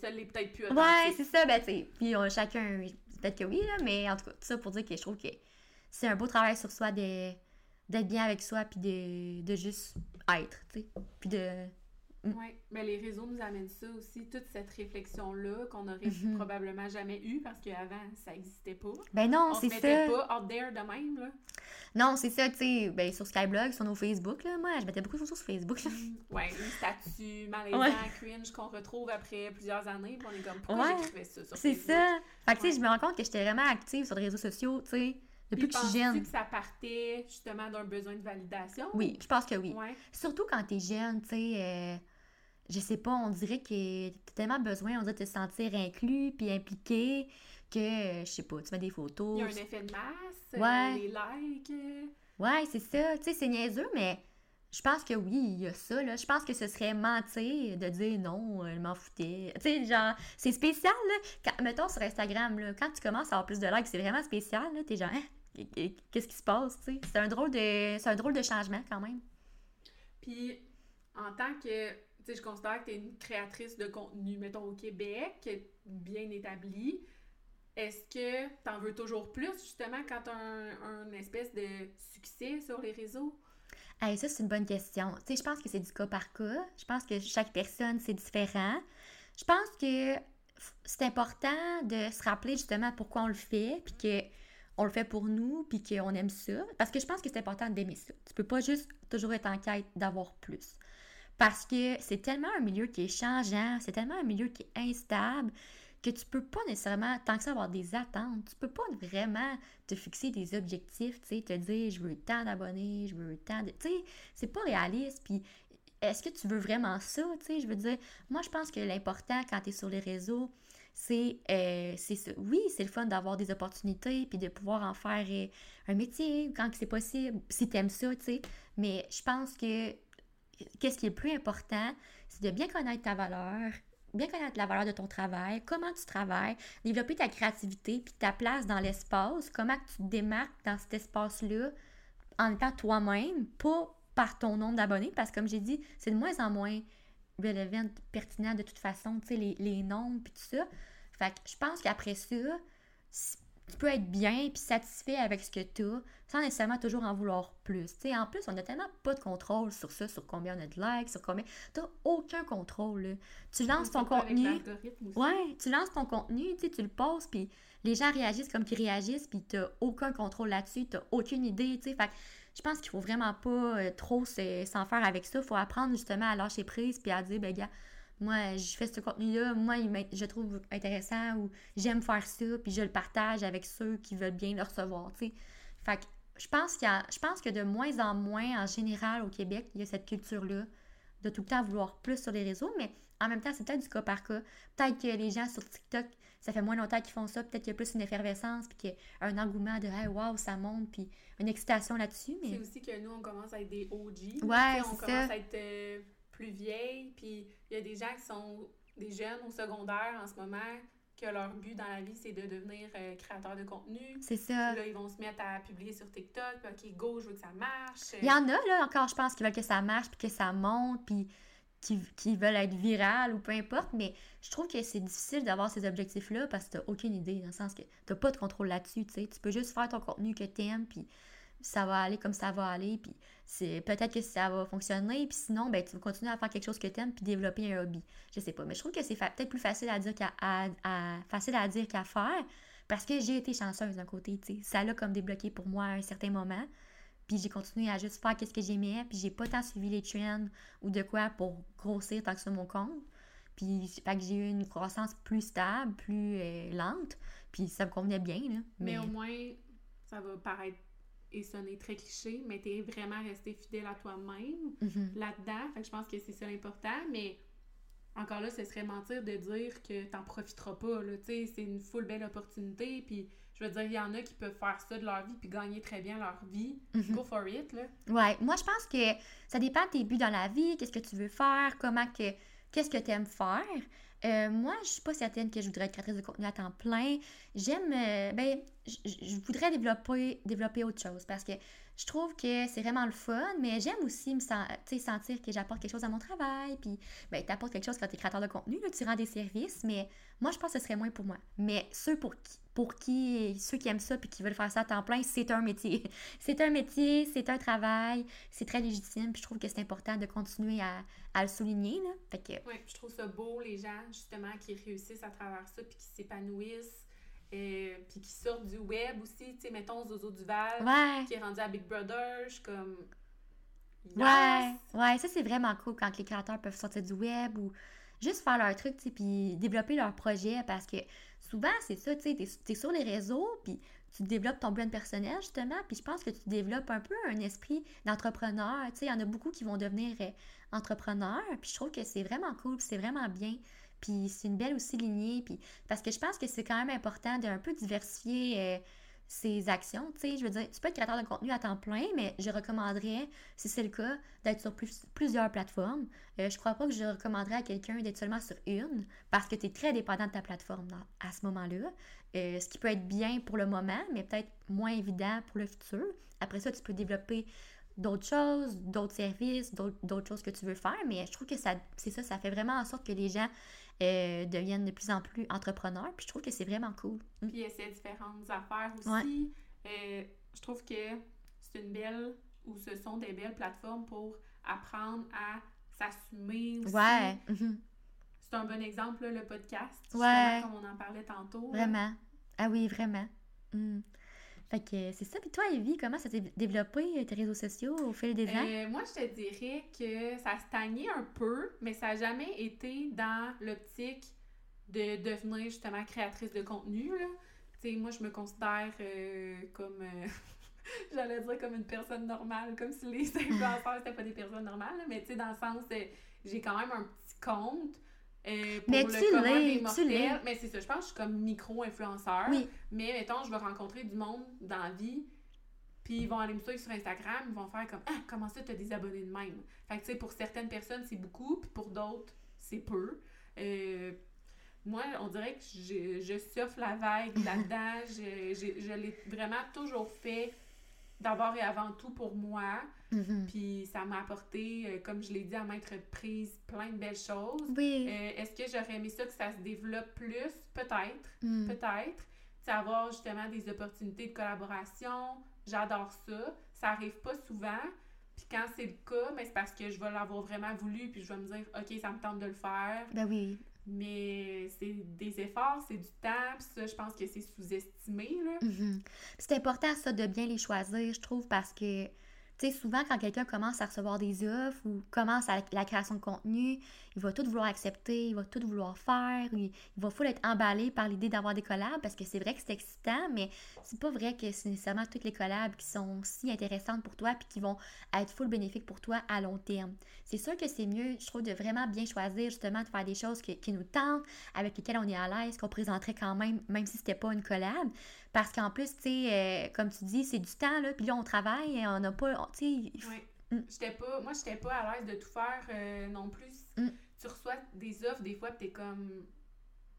ça l'est peut-être plus Ouais, authentique. c'est ça, ben tu sais. Puis on- chacun, peut-être que oui, là, mais en tout cas, tout ça pour dire que je trouve que c'est un beau travail sur soi d'être bien avec soi puis de, de juste être, tu sais. Puis de. Oui, mais les réseaux nous amènent ça aussi, toute cette réflexion-là qu'on aurait Mhm. probablement jamais eue parce qu'avant, ça n'existait pas. Ben non, On se c'est mettait ça. pas out there de même, là. Non, c'est ça, tu sais. Ben sur Skyblog, sur nos Facebook, là. Moi, je mettais beaucoup de photos sur Facebook. là. Ouais, une statue malaisant, Ouais. cringe qu'on retrouve après plusieurs années, puis on est comme, pourquoi Ouais, j'écrivais ça sur C'est Facebook? ça. Fait que, tu sais, Ouais. je me rends compte que j'étais vraiment active sur les réseaux sociaux, tu sais, depuis Puis que je suis jeune. que ça partait justement d'un besoin de validation? Oui, je pense que oui. Ouais. Surtout quand t'es jeune, tu sais, euh, je sais pas, on dirait que t'as tellement besoin, on dirait de te sentir inclus puis impliqué que, euh, je sais pas, tu mets des photos. Il y a un effet de masse, euh, Ouais. les likes. Ouais, c'est ça. Tu sais, c'est niaiseux, mais je pense que oui, il y a ça, là. Je pense que ce serait mentir de dire non, je m'en foutais. Tu sais, genre, c'est spécial, là. Quand, mettons sur Instagram, là, quand tu commences à avoir plus de likes, c'est vraiment spécial, là. T'es genre, Hein? Qu'est-ce qui se passe, tu sais? C'est un drôle de, c'est un drôle de changement, quand même. Puis, en tant que, tu sais, je considère que tu es une créatrice de contenu, mettons, au Québec, bien établie. Est-ce que tu en veux toujours plus, justement, quand tu as un, un espèce de succès sur les réseaux? Hey, ça, c'est une bonne question. Tu sais, je pense que c'est du cas par cas. Je pense que chaque personne, c'est différent. Je pense que c'est important de se rappeler justement pourquoi on le fait, puis que on le fait pour nous, puis qu'on aime ça. Parce que je pense que c'est important d'aimer ça. Tu peux pas juste toujours être en quête d'avoir plus. Parce que c'est tellement un milieu qui est changeant, c'est tellement un milieu qui est instable, que tu peux pas nécessairement, tant que ça, avoir des attentes. Tu peux pas vraiment te fixer des objectifs, tu sais, te dire je veux tant d'abonnés, je veux tant de. Tu sais, c'est pas réaliste. Puis est-ce que tu veux vraiment ça, tu sais? Je veux dire, moi, je pense que l'important quand tu es sur les réseaux, c'est euh, c'est ça. Oui, c'est le fun d'avoir des opportunités puis de pouvoir en faire euh, un métier quand c'est possible, si tu aimes ça, tu sais. Mais je pense que qu'est-ce qui est le plus important, c'est de bien connaître ta valeur, bien connaître la valeur de ton travail, comment tu travailles, développer ta créativité puis ta place dans l'espace, comment tu te démarques dans cet espace-là en étant toi-même, pas par ton nombre d'abonnés, parce que comme j'ai dit, c'est de moins en moins relevant, pertinent de toute façon, tu sais, les, les nombres puis tout ça. Fait que je pense qu'après ça, tu peux être bien puis satisfait avec ce que tu as, sans nécessairement toujours en vouloir plus. Tu sais, en plus, on a tellement pas de contrôle sur ça, sur combien on a de likes, sur combien... T'as aucun contrôle, là. Tu lances ton contenu... Ouais, tu lances ton contenu, tu tu le postes, puis les gens réagissent comme qu'ils réagissent, puis t'as aucun contrôle là-dessus, t'as aucune idée, tu sais. Fait que je pense qu'il faut vraiment pas euh, trop se- s'en faire avec ça. faut apprendre justement à lâcher prise, puis à dire, ben gars, moi, je fais ce contenu-là, moi, il je trouve intéressant, ou j'aime faire ça, puis je le partage avec ceux qui veulent bien le recevoir, tu sais. Fait que je pense, qu'il je pense que de moins en moins, en général, au Québec, il y a cette culture-là de tout le temps vouloir plus sur les réseaux, mais en même temps, c'est peut-être du cas par cas. Peut-être que les gens sur TikTok, ça fait moins longtemps qu'ils font ça, peut-être qu'il y a plus une effervescence, puis qu'il y a un engouement de hey, wow, ça monte, puis une excitation là-dessus, C'est mais aussi que nous, on commence à être des OG. Ouais, On c'est commence ça. à être euh, plus vieilles. Puis il y a des gens qui sont des jeunes au secondaire en ce moment, que leur but dans la vie, c'est de devenir euh, créateur de contenu. c'est Puis ça. là, ils vont se mettre à publier sur TikTok. Puis, OK, go, je veux que ça marche. Il y en a, là, encore, je pense, qui veulent que ça marche, puis que ça monte, puis qui, veulent être viral ou peu importe, mais je trouve que c'est difficile d'avoir ces objectifs-là parce que t'as aucune idée, dans le sens que t'as pas de contrôle là-dessus, tu sais. Tu peux juste faire ton contenu que t'aimes, puis ça va aller comme ça va aller, puis c'est peut-être que ça va fonctionner, puis sinon, ben, tu vas continuer à faire quelque chose que t'aimes, puis développer un hobby. Je sais pas, mais je trouve que c'est peut-être plus facile à dire qu'à à- facile à dire qu'à faire, parce que j'ai été chanceuse d'un côté, tu sais. Ça l'a comme débloqué pour moi à un certain moment. Puis j'ai continué à juste faire qu'est-ce que j'aimais. Puis j'ai pas tant suivi les trends ou de quoi pour grossir tant que ça mon compte. Puis fait que j'ai eu une croissance plus stable, plus euh, lente. Puis ça me convenait bien, là. Mais Mais, au moins, ça va paraître et sonner très cliché, mais t'es vraiment resté fidèle à toi-même Mhm. là-dedans. Fait que je pense que c'est ça l'important, mais encore là, ce serait mentir de dire que t'en profiteras pas, là. Tu sais, c'est une full belle opportunité, puis je veux dire, il y en a qui peuvent faire ça de leur vie puis gagner très bien leur vie. Mhm. Go for it, là. Ouais, moi je pense que ça dépend de tes buts dans la vie, qu'est-ce que tu veux faire, comment que qu'est-ce que tu aimes faire. Euh, moi, je suis pas certaine que je voudrais être créatrice de contenu à temps plein. J'aime euh, ben je voudrais développer développer autre chose parce que je trouve que c'est vraiment le fun, mais j'aime aussi me sen- sentir que j'apporte quelque chose à mon travail, puis ben tu apportes quelque chose quand tu es créateur de contenu, là, tu rends des services, mais moi je pense que ce serait moins pour moi. Mais ceux pour qui? Pour qui ceux qui aiment ça puis qui veulent faire ça à temps plein, c'est un métier. C'est un métier, c'est un travail, c'est très légitime, puis je trouve que c'est important de continuer à, à le souligner. Là. Fait que, Ouais, je trouve ça beau, les gens, justement, qui réussissent à travers ça, puis qui s'épanouissent, euh, puis qui sortent du web aussi. Tu sais, mettons Zozo Duval, ouais, qui est rendu à Big Brother, je suis comme. ouais, ouais, ça c'est vraiment cool quand les créateurs peuvent sortir du web ou juste faire leur truc, tu sais, puis développer leur projet parce que souvent c'est ça, tu sais, t'es, t'es sur les réseaux, puis tu développes ton brand personnel justement, puis je pense que tu développes un peu un esprit d'entrepreneur, tu sais, il y en a beaucoup qui vont devenir euh, entrepreneurs, puis je trouve que c'est vraiment cool, c'est vraiment bien. Puis c'est une belle aussi lignée, puis parce que je pense que c'est quand même important d'un peu diversifier euh, ses actions, tu sais, je veux dire, tu peux être créateur de contenu à temps plein, mais je recommanderais, si c'est le cas, d'être sur plus- plusieurs plateformes. Euh, je crois pas que je recommanderais à quelqu'un d'être seulement sur une, parce que tu es très dépendant de ta plateforme à ce moment-là, Euh, ce qui peut être bien pour le moment, mais peut-être moins évident pour le futur. Après ça, tu peux développer d'autres choses, d'autres services, d'autres d'autres choses que tu veux faire, mais je trouve que ça, c'est ça, ça fait vraiment en sorte que les gens euh, deviennent de plus en plus entrepreneurs, puis je trouve que c'est vraiment cool. Mm. Puis essayer différentes affaires aussi. Ouais. Euh, je trouve que c'est une belle, ou ce sont des belles plateformes pour apprendre à s'assumer aussi. Ouais, mhm, C'est un bon exemple, là, le podcast. Ouais. Comme on en parlait tantôt. là. vraiment. Ah oui, vraiment. Mm. Fait que c'est ça. Puis toi, Evie, comment ça s'est développé, euh, tes réseaux sociaux, au fil des ans? Euh, moi, je te dirais que ça a stagné un peu, mais ça n'a jamais été dans l'optique de devenir justement créatrice de contenu. Là. Tu sais, moi, je me considère euh, comme. euh, J'allais dire comme une personne normale, comme si les influenceurs c'était pas des personnes normales, là, mais tu sais, dans le sens, j'ai quand même un petit compte. Euh, pour Mais le tu commun l'es, des tu l'es. Mais c'est ça, je pense que je suis comme micro-influenceur. Oui. Mais mettons, je vais rencontrer du monde dans la vie, puis ils vont aller me suivre sur Instagram, ils vont faire comme Ah, comment ça, t'as des abonnés de même? Fait que, tu sais, pour certaines personnes, c'est beaucoup, puis pour d'autres, c'est peu. Euh, moi, on dirait que je, je surfe la vague là-dedans. je je- je l'ai vraiment toujours fait d'abord et avant tout pour moi. Mhm. Puis ça m'a apporté, euh, comme je l'ai dit à maintes reprises, plein de belles choses. Oui. Euh, Est-ce que j'aurais aimé ça que ça se développe plus? Peut-être Mm. peut-être. Avoir justement des opportunités de collaboration. J'adore ça. Ça arrive pas souvent. Puis quand c'est le cas, mais c'est parce que je vais l'avoir vraiment voulu, puis je vais me dire, OK, ça me tente de le faire. Ben oui. Mais c'est des efforts, c'est du temps, puis ça, je pense que c'est sous-estimé, là. Mhm. C'est important, ça, de bien les choisir, je trouve, parce que, tu souvent, quand quelqu'un commence à recevoir des offres ou commence à la, création de contenu, il va tout vouloir accepter, il va tout vouloir faire, il, va full être emballé par l'idée d'avoir des collabs, parce que c'est vrai que c'est excitant, mais c'est pas vrai que c'est nécessairement toutes les collabs qui sont si intéressantes pour toi puis qui vont être full bénéfiques pour toi à long terme. C'est sûr que c'est mieux, je trouve, de vraiment bien choisir, justement, de faire des choses qui nous tentent, avec lesquelles on est à l'aise, qu'on présenterait quand même, même si c'était pas une collab. Parce qu'en plus, tu sais, euh, comme tu dis, c'est du temps, là, puis là, on travaille, et on n'a pas, tu sais, Ouais. Mm. J'étais pas, moi, j'étais pas à l'aise de tout faire euh, non plus. Mm. Tu reçois des offres, des fois, puis t'es comme,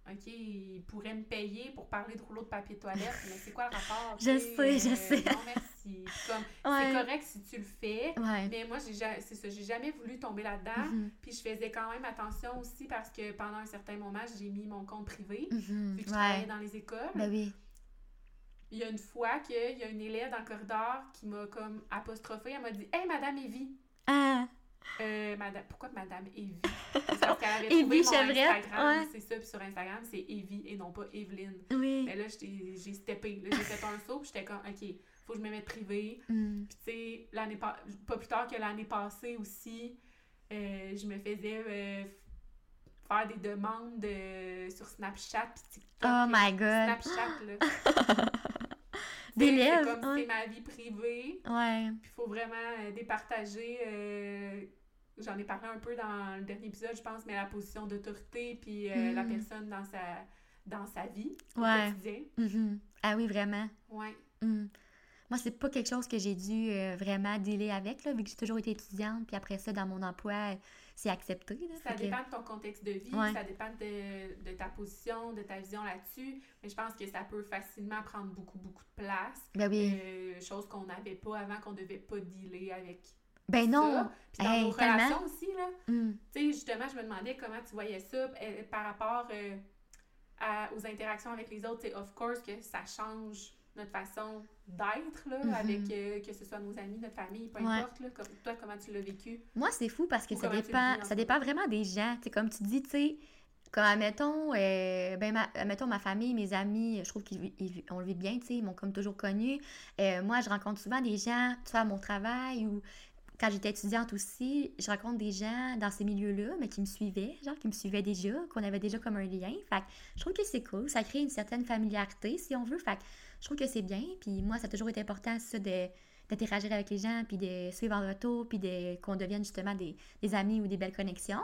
OK, ils pourraient me payer pour parler de rouleau de papier de toilette, mais c'est quoi le rapport? Je tu sais, je Euh, sais. Non, merci. Comme, Ouais. C'est correct si tu le fais, Ouais. mais moi, j'ai ja- c'est ça, j'ai jamais voulu tomber là-dedans. Mhm, Puis je faisais quand même attention aussi parce que pendant un certain moment, j'ai mis mon compte privé. Vu que je travaillais Ouais. dans les écoles. Ben oui. Il y a une fois qu'il y a une élève dans le corridor qui m'a comme apostrophée. Elle m'a dit Hey, Madame Evie. Ah, Euh, madame, pourquoi Madame Evie? C'est parce qu'elle avait Evie trouvé mon Instagram, ouais. c'est ça, puis sur Instagram, c'est Evie et non pas Evelyne. oui. Mais là, j'ai steppé, j'ai fait un saut, j'étais comme, OK, faut que je me mette privé. Mm. Puis tu sais, l'année pa- pas plus tard que l'année passée aussi, euh, je me faisais euh, faire des demandes de- sur Snapchat puis TikTok. Oh my god. Snapchat, là. C'est comme ouais. c'est ma vie privée. Ouais. Puis il faut vraiment euh, départager. euh, J'en ai parlé un peu dans le dernier épisode, je pense, mais la position d'autorité, puis euh, la Mhm. personne dans sa, dans sa vie au Ouais. quotidien. Mhm. Ah oui, vraiment. Ouais. Mm. Moi, c'est pas quelque chose que j'ai dû euh, vraiment dealer avec, là, vu que j'ai toujours été étudiante, puis après ça, dans mon emploi, c'est accepté. Là, Ça que- dépend de ton contexte de vie, Ouais. ça dépend de, de ta position, de ta vision là-dessus. Mais je pense que ça peut facilement prendre beaucoup, beaucoup de place. Ben oui. Euh, chose qu'on n'avait pas avant, qu'on devait pas dealer avec ben non. Puis dans Hey, nos tellement. relations aussi, là. Mm. Tu sais, justement, je me demandais comment tu voyais ça euh, par rapport euh, à- aux interactions avec les autres. C'est of course que ça change notre façon d'être, là, Mhm. avec euh, que ce soit nos amis, notre famille, peu Ouais. importe. Là, comme, toi, comment tu l'as vécu? Moi, c'est fou parce que ça dépend, ça dépend vraiment des gens. Tu sais, comme tu dis, tu sais, quand, admettons, euh, ben, ma, admettons, ma famille, mes amis, je trouve qu'on le vit bien, tu sais, ils m'ont comme toujours connu. Euh, moi, je rencontre souvent des gens, tu vois, à mon travail ou quand j'étais étudiante aussi, je rencontre des gens dans ces milieux-là, mais qui me suivaient, genre, qui me suivaient déjà, qu'on avait déjà comme un lien. Fait que je trouve que c'est cool. Ça crée une certaine familiarité, si on veut. Fait que je trouve que c'est bien. Puis moi, ça a toujours été important, ça, d'interagir avec les gens, puis de suivre en retour, puis de, qu'on devienne justement des, des amis ou des belles connexions.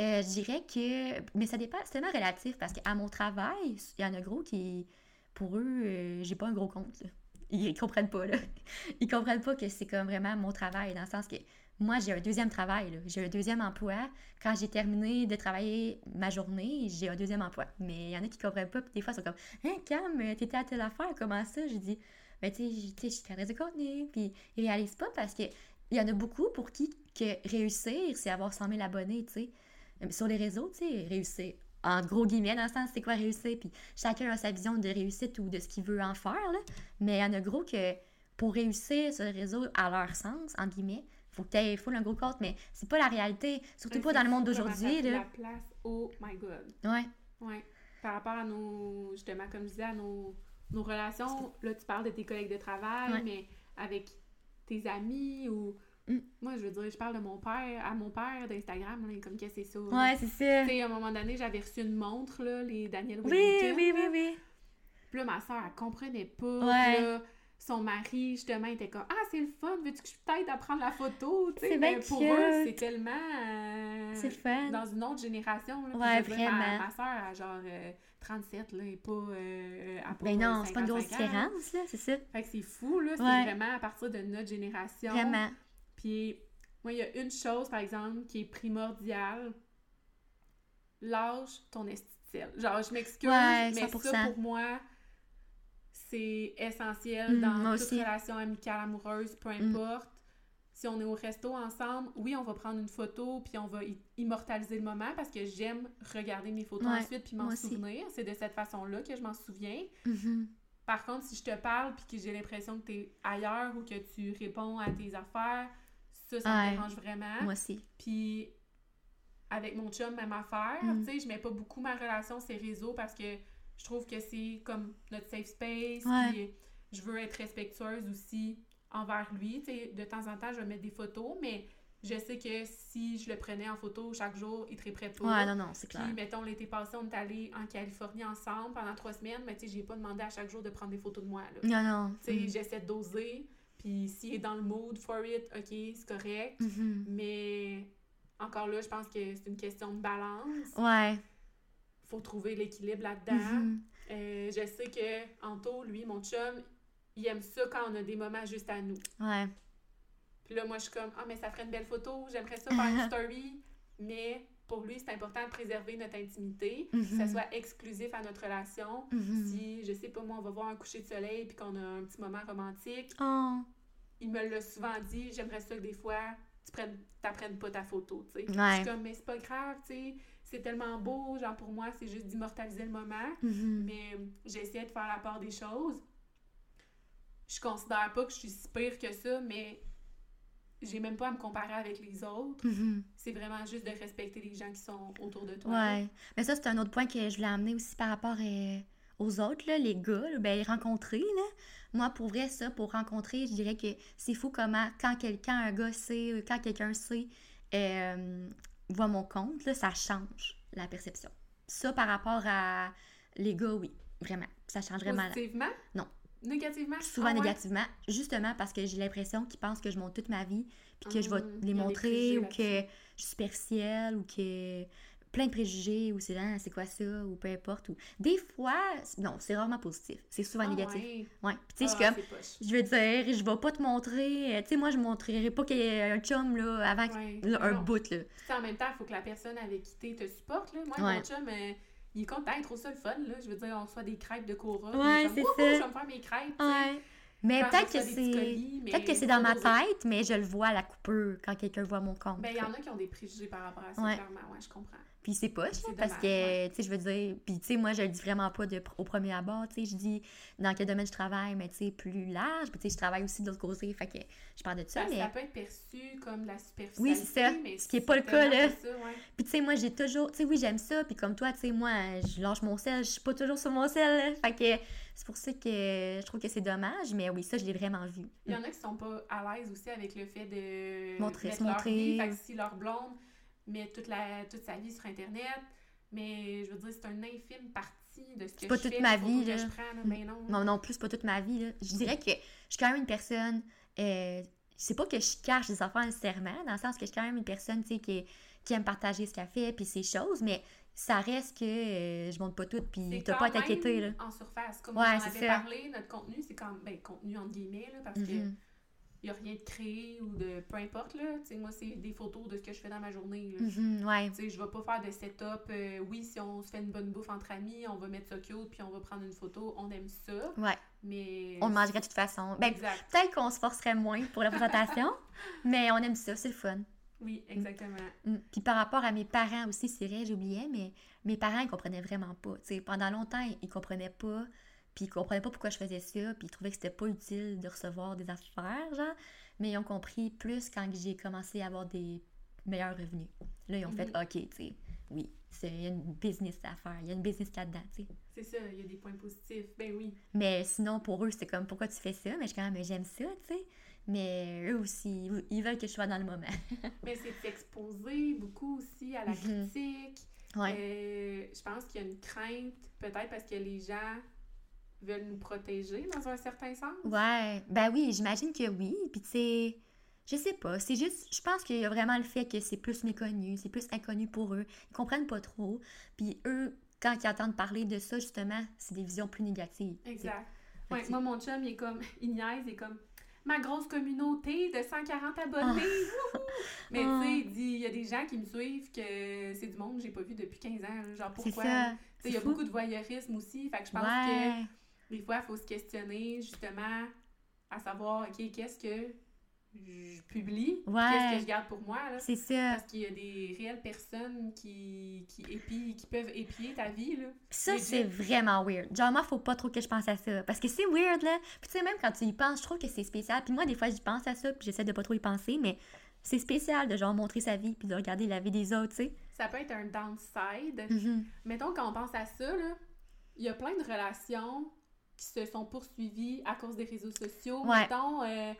Euh, je dirais que... Mais ça dépend, c'est tellement relatif, parce qu'à mon travail, il y en a gros qui... Pour eux, euh, j'ai pas un gros compte. Ils, ils comprennent pas, là. Ils comprennent pas que c'est comme vraiment mon travail, dans le sens que moi, j'ai un deuxième travail. J'ai un deuxième emploi. Quand j'ai terminé de travailler ma journée, j'ai un deuxième emploi. Mais il y en a qui comprennent pas, puis des fois, ils sont comme « Hein, Cam, t'étais à telle affaire, comment ça? » Je dis « Ben, tu sais, je suis cadre de contenu. » Puis ils réalisent pas parce que il y en a beaucoup pour qui que réussir, c'est avoir 100 000 abonnés, tu sais. Euh, Sur les réseaux, tu sais, réussir. En gros guillemets, dans le sens, c'est quoi réussir? Puis chacun a sa vision de réussite ou de ce qu'il veut en faire, là. Mais il y en a gros que pour réussir sur les réseaux à leur sens, en guillemets, faut que tu full un gros compte, mais c'est pas la réalité. Surtout pas dans le monde d'aujourd'hui. La place, oh my god. Ouais. Ouais. Par rapport à nos, justement, comme je disais, à nos, nos relations, là, tu parles de tes collègues de travail, Ouais. mais avec tes amis ou. Mm. Moi, je veux dire, je parle de mon père, à mon père d'Instagram, comme que c'est ça. Ouais, c'est ça. Tu sais, à un moment donné, j'avais reçu une montre, là, les Daniel Oui, Wellington, oui, oui, là. oui. Puis là, ma soeur, elle comprenait pas. Ouais. là, son mari, justement, était comme Ah, c'est le fun, veux-tu que je t'aide à prendre la photo? C'est mais bien pour cute. eux, c'est tellement. euh, C'est le fun. Dans une autre génération. Là, Ouais, vraiment. Ma, ma soeur a genre euh, 37, là, et pas. Euh, Ben non, euh, c'est pas une grosse 55 ans. différence, là, c'est ça. Fait que c'est fou, là. C'est Ouais. vraiment à partir de notre génération. Vraiment. Puis, moi, il y a une chose, par exemple, qui est primordiale. L'âge, ton esthétique. Genre, je m'excuse, Ouais, mais 100%. ça, pour moi, c'est essentiel Mm, dans moi toute aussi. relation amicale, amoureuse, peu Mm. importe. Si on est au resto ensemble, oui, on va prendre une photo, puis on va immortaliser le moment parce que j'aime regarder mes photos Ouais, ensuite puis m'en souvenir. C'est de cette façon-là que je m'en souviens. Mhm. Par contre, si je te parle puis que j'ai l'impression que tu es ailleurs ou que tu réponds à tes affaires, ça, ça Ouais. me dérange vraiment. Moi aussi. Puis avec mon chum, même affaire. Mm. Tu sais, je mets pas beaucoup ma relation les réseaux parce que je trouve que c'est comme notre safe space. Ouais. Puis je veux être respectueuse aussi envers lui. De temps en temps, je vais mettre des photos, mais je sais que si je le prenais en photo chaque jour, il triperait pas. Ouais, non, non, c'est clair. Puis, mettons, l'été passé, on est allé en Californie ensemble pendant trois semaines, mais tu sais, j'ai pas demandé à chaque jour de prendre des photos de moi. Là. Non, non. Tu sais, Mhm. j'essaie de doser, puis s'il est dans le mood for it, ok, c'est correct. Mhm. Mais encore là, je pense que c'est une question de balance. Ouais. Faut trouver l'équilibre là-dedans. Mhm. Euh, je sais que Anto, lui, mon chum, il aime ça quand on a des moments juste à nous. Ouais. Puis là, moi, je suis comme, ah, mais ça ferait une belle photo, j'aimerais ça faire une story. Mais pour lui, c'est important de préserver notre intimité, que ça Mhm. soit exclusif à notre relation. Mhm. Si, je sais pas, moi, on va voir un coucher de soleil puis qu'on a un petit moment romantique, Oh. il me l'a souvent dit, j'aimerais ça que des fois, tu prennes, t'apprennes pas ta photo, tu sais. Ouais. Je suis comme, mais c'est pas grave, tu sais, c'est tellement beau, genre pour moi, c'est juste d'immortaliser le moment. Mhm. Mais euh, j'essaie de faire la part des choses. Je considère pas que je suis si pire que ça, mais j'ai même pas à me comparer avec les autres. Mhm. C'est vraiment juste de respecter les gens qui sont autour de toi. Ouais. Mais ça, c'est un autre point que je voulais amener aussi par rapport euh, aux autres, là, les gars, là, ben, les rencontrer. Là. Moi, pour vrai, ça, pour rencontrer, je dirais que c'est fou comment, quand quelqu'un, un gars sait, euh, quand quelqu'un sait, euh, voit mon compte, là, ça change la perception. Ça, par rapport à les gars, oui, vraiment. Ça change vraiment. Positivement? Non. Négativement? souvent Ah ouais? négativement, justement parce que j'ai l'impression qu'ils pensent que je montre toute ma vie, puis que je vais Hum, les montrer, ou que je suis superficielle, ou que plein de préjugés, ou c'est genre, c'est quoi ça, ou peu importe. Ou... Des fois, non, c'est rarement positif, c'est souvent Ah négatif. ouais. Ouais, tu sais, Ah, comme, je veux dire, je vais pas te montrer, euh, tu sais, moi, je montrerai pas qu'il y ait un chum, là, avant que- Ouais. là, un Non. bout, là. Puis, en même temps, il faut que la personne avec qui t'es te supporte. Là. Moi, Ouais. mon chum, euh, il est content, trouve ça le fun. Là. Je veux dire, on reçoit des crêpes de Cora. Ouais, c'est ça. Je vais me faire mes crêpes. Mais peut-être que c'est... mais Peut-être que c'est dans ma tête, mais je le vois à la coupure quand quelqu'un voit mon compte. Ben, il y en a qui ont des préjugés par rapport à ça, Ouais. clairement. Ouais, je comprends. Puis c'est poche, là, parce dommage, que, ouais. tu sais, je veux dire, puis tu sais, moi, je le dis vraiment pas de, au premier abord, tu sais, je dis dans quel domaine je travaille, mais tu sais, plus large, puis tu sais, je travaille aussi de l'autre côté, fait que je parle de ça, Ça, mais... ça peut être perçu comme de la superficialité. Oui, c'est ça. mais Ce qui est pas le cas, là. ça, ouais. Puis tu sais, moi, j'ai toujours, tu sais, oui, j'aime ça, puis comme toi, tu sais, moi, je lâche mon sel, je suis pas toujours sur mon sel, là, fait que c'est pour ça que je trouve que c'est dommage, mais oui, ça, je l'ai vraiment vu. Il y en a qui sont pas à l'aise aussi avec le fait de Montrer- se leur montrer. vie. Fait que si leur blonde met toute, la, toute sa vie sur Internet, mais je veux dire, c'est une infime partie de ce que pas je toute fais, ma vie, que là. je prends, là, mais non. Non, non plus, pas toute ma vie. Là. Je dirais que je suis quand même une personne. Euh, c'est pas que je cache des affaires nécessairement, dans le sens que je suis quand même une personne qui, qui aime partager ce qu'elle fait puis ses choses, mais ça reste que euh, je montre pas tout puis t'as pas à t'inquiéter. Même en surface. Comme Ouais, on en avait ça. parlé, notre contenu, c'est quand ben, contenu entre guillemets, là, parce que Mhm. il y a rien de créé ou de peu importe. Là. Tu sais, moi, c'est des photos de ce que je fais dans ma journée. là. Mhm, ouais. Sais, je vais pas faire de setup. euh, oui, si on se fait une bonne bouffe entre amis, on va mettre ça cute, puis on va prendre une photo. On aime ça. Ouais. Mais. On le mangerait de toute façon. Ben, exact. peut-être qu'on se forcerait moins pour la présentation, mais on aime ça, c'est le fun. Oui, exactement. Mm. Puis par rapport à mes parents aussi, c'est vrai, j'oubliais, mais mes parents, ils comprenaient vraiment pas. Tu sais, pendant longtemps, ils comprenaient pas, puis ils comprenaient pas pourquoi je faisais ça, puis ils trouvaient que c'était pas utile de recevoir des affaires, genre. Mais ils ont compris plus quand j'ai commencé à avoir des meilleurs revenus. Là, ils ont fait, Mhm. OK, tu sais, oui, c'est- il y a une business à faire, il y a une business là-dedans, tu sais. C'est ça, il y a des points positifs. Ben oui. Mais sinon, pour eux, c'était comme, pourquoi tu fais ça? Mais je quand même, j'aime ça, tu sais. Mais eux aussi, ils veulent que je sois dans le moment. Mais c'est s'exposer beaucoup aussi à la Mhm. critique. Ouais. Euh, je pense qu'il y a une crainte, peut-être parce que les gens veulent nous protéger dans un certain sens? Ouais, ben oui, j'imagine que oui. Puis tu sais, je sais pas, c'est juste, je pense qu'il y a vraiment le fait que c'est plus méconnu, c'est plus inconnu pour eux. Ils comprennent pas trop. Puis eux, quand ils entendent parler de ça, justement, c'est des visions plus négatives. Exact. Ouais, moi, mon chum, il est comme, il niaise, il est comme, ma grosse communauté de 140 abonnés. wouhou! Mais Ah. tu sais, il dit, il y a des gens qui me suivent que c'est du monde que j'ai pas vu depuis 15 ans. Genre, pourquoi? il y a beaucoup de voyeurisme aussi. Fait que je pense Ouais. que des fois, il faut se questionner justement à savoir, OK, qu'est-ce que je publie? Ouais. Qu'est-ce que je garde pour moi? C'est ça. Parce qu'il y a des réelles personnes qui, qui, épient- qui peuvent épier ta vie. Là. Ça, c'est vraiment weird. Genre, moi, faut pas trop que je pense à ça. Parce que c'est weird, là. Puis, tu sais, même quand tu y penses, je trouve que c'est spécial. Puis, moi, des fois, j'y pense à ça, puis j'essaie de pas trop y penser, mais c'est spécial de, genre, montrer sa vie, puis de regarder la vie des autres, tu sais. Ça peut être un downside. Mhm. Mettons, quand on pense à ça, là, il y a plein de relations qui se sont poursuivies à cause des réseaux sociaux. Ouais. Mettons, euh,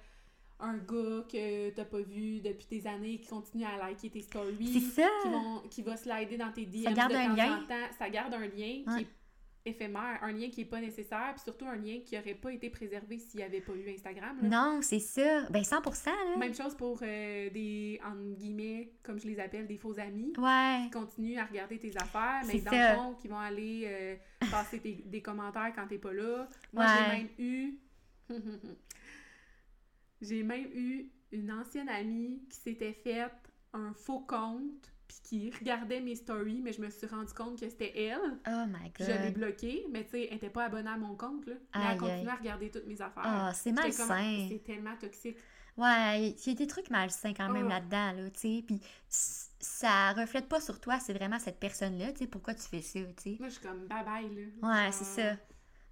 un gars que t'as pas vu depuis des années qui continue à liker tes stories. Ça. Qui, vont, qui va slider dans tes DM Ça garde de un temps lien. en temps. Ça garde un lien Ouais. qui est éphémère, un lien qui est pas nécessaire, puis surtout un lien qui aurait pas été préservé s'il n'y avait pas eu Instagram. là. Non, c'est ça. Ben, 100%, là. Même chose pour euh, des, entre guillemets, comme je les appelle, des faux amis Ouais. qui continuent à regarder tes affaires, mais dans ça. le fond, qui vont aller euh, passer tes- des commentaires quand t'es pas là. Moi, Ouais. j'ai même eu... j'ai même eu une ancienne amie qui s'était faite un faux compte puis qui regardait mes stories, mais je me suis rendu compte que c'était elle. Oh my Puis Je l'ai god. bloquée, mais tu sais, elle était pas abonnée à mon compte, là. Mais Aïe, elle continuait aïe. à regarder toutes mes affaires. Ah, c'est malsain. C'est tellement toxique. Ouais, il y a des trucs malsains quand même Ah. là-dedans, là, tu sais. Puis ça reflète pas sur toi, c'est vraiment cette personne-là, tu sais, pourquoi tu fais ça, tu sais? Moi, je suis comme bye-bye, là. Ouais, c'est ça.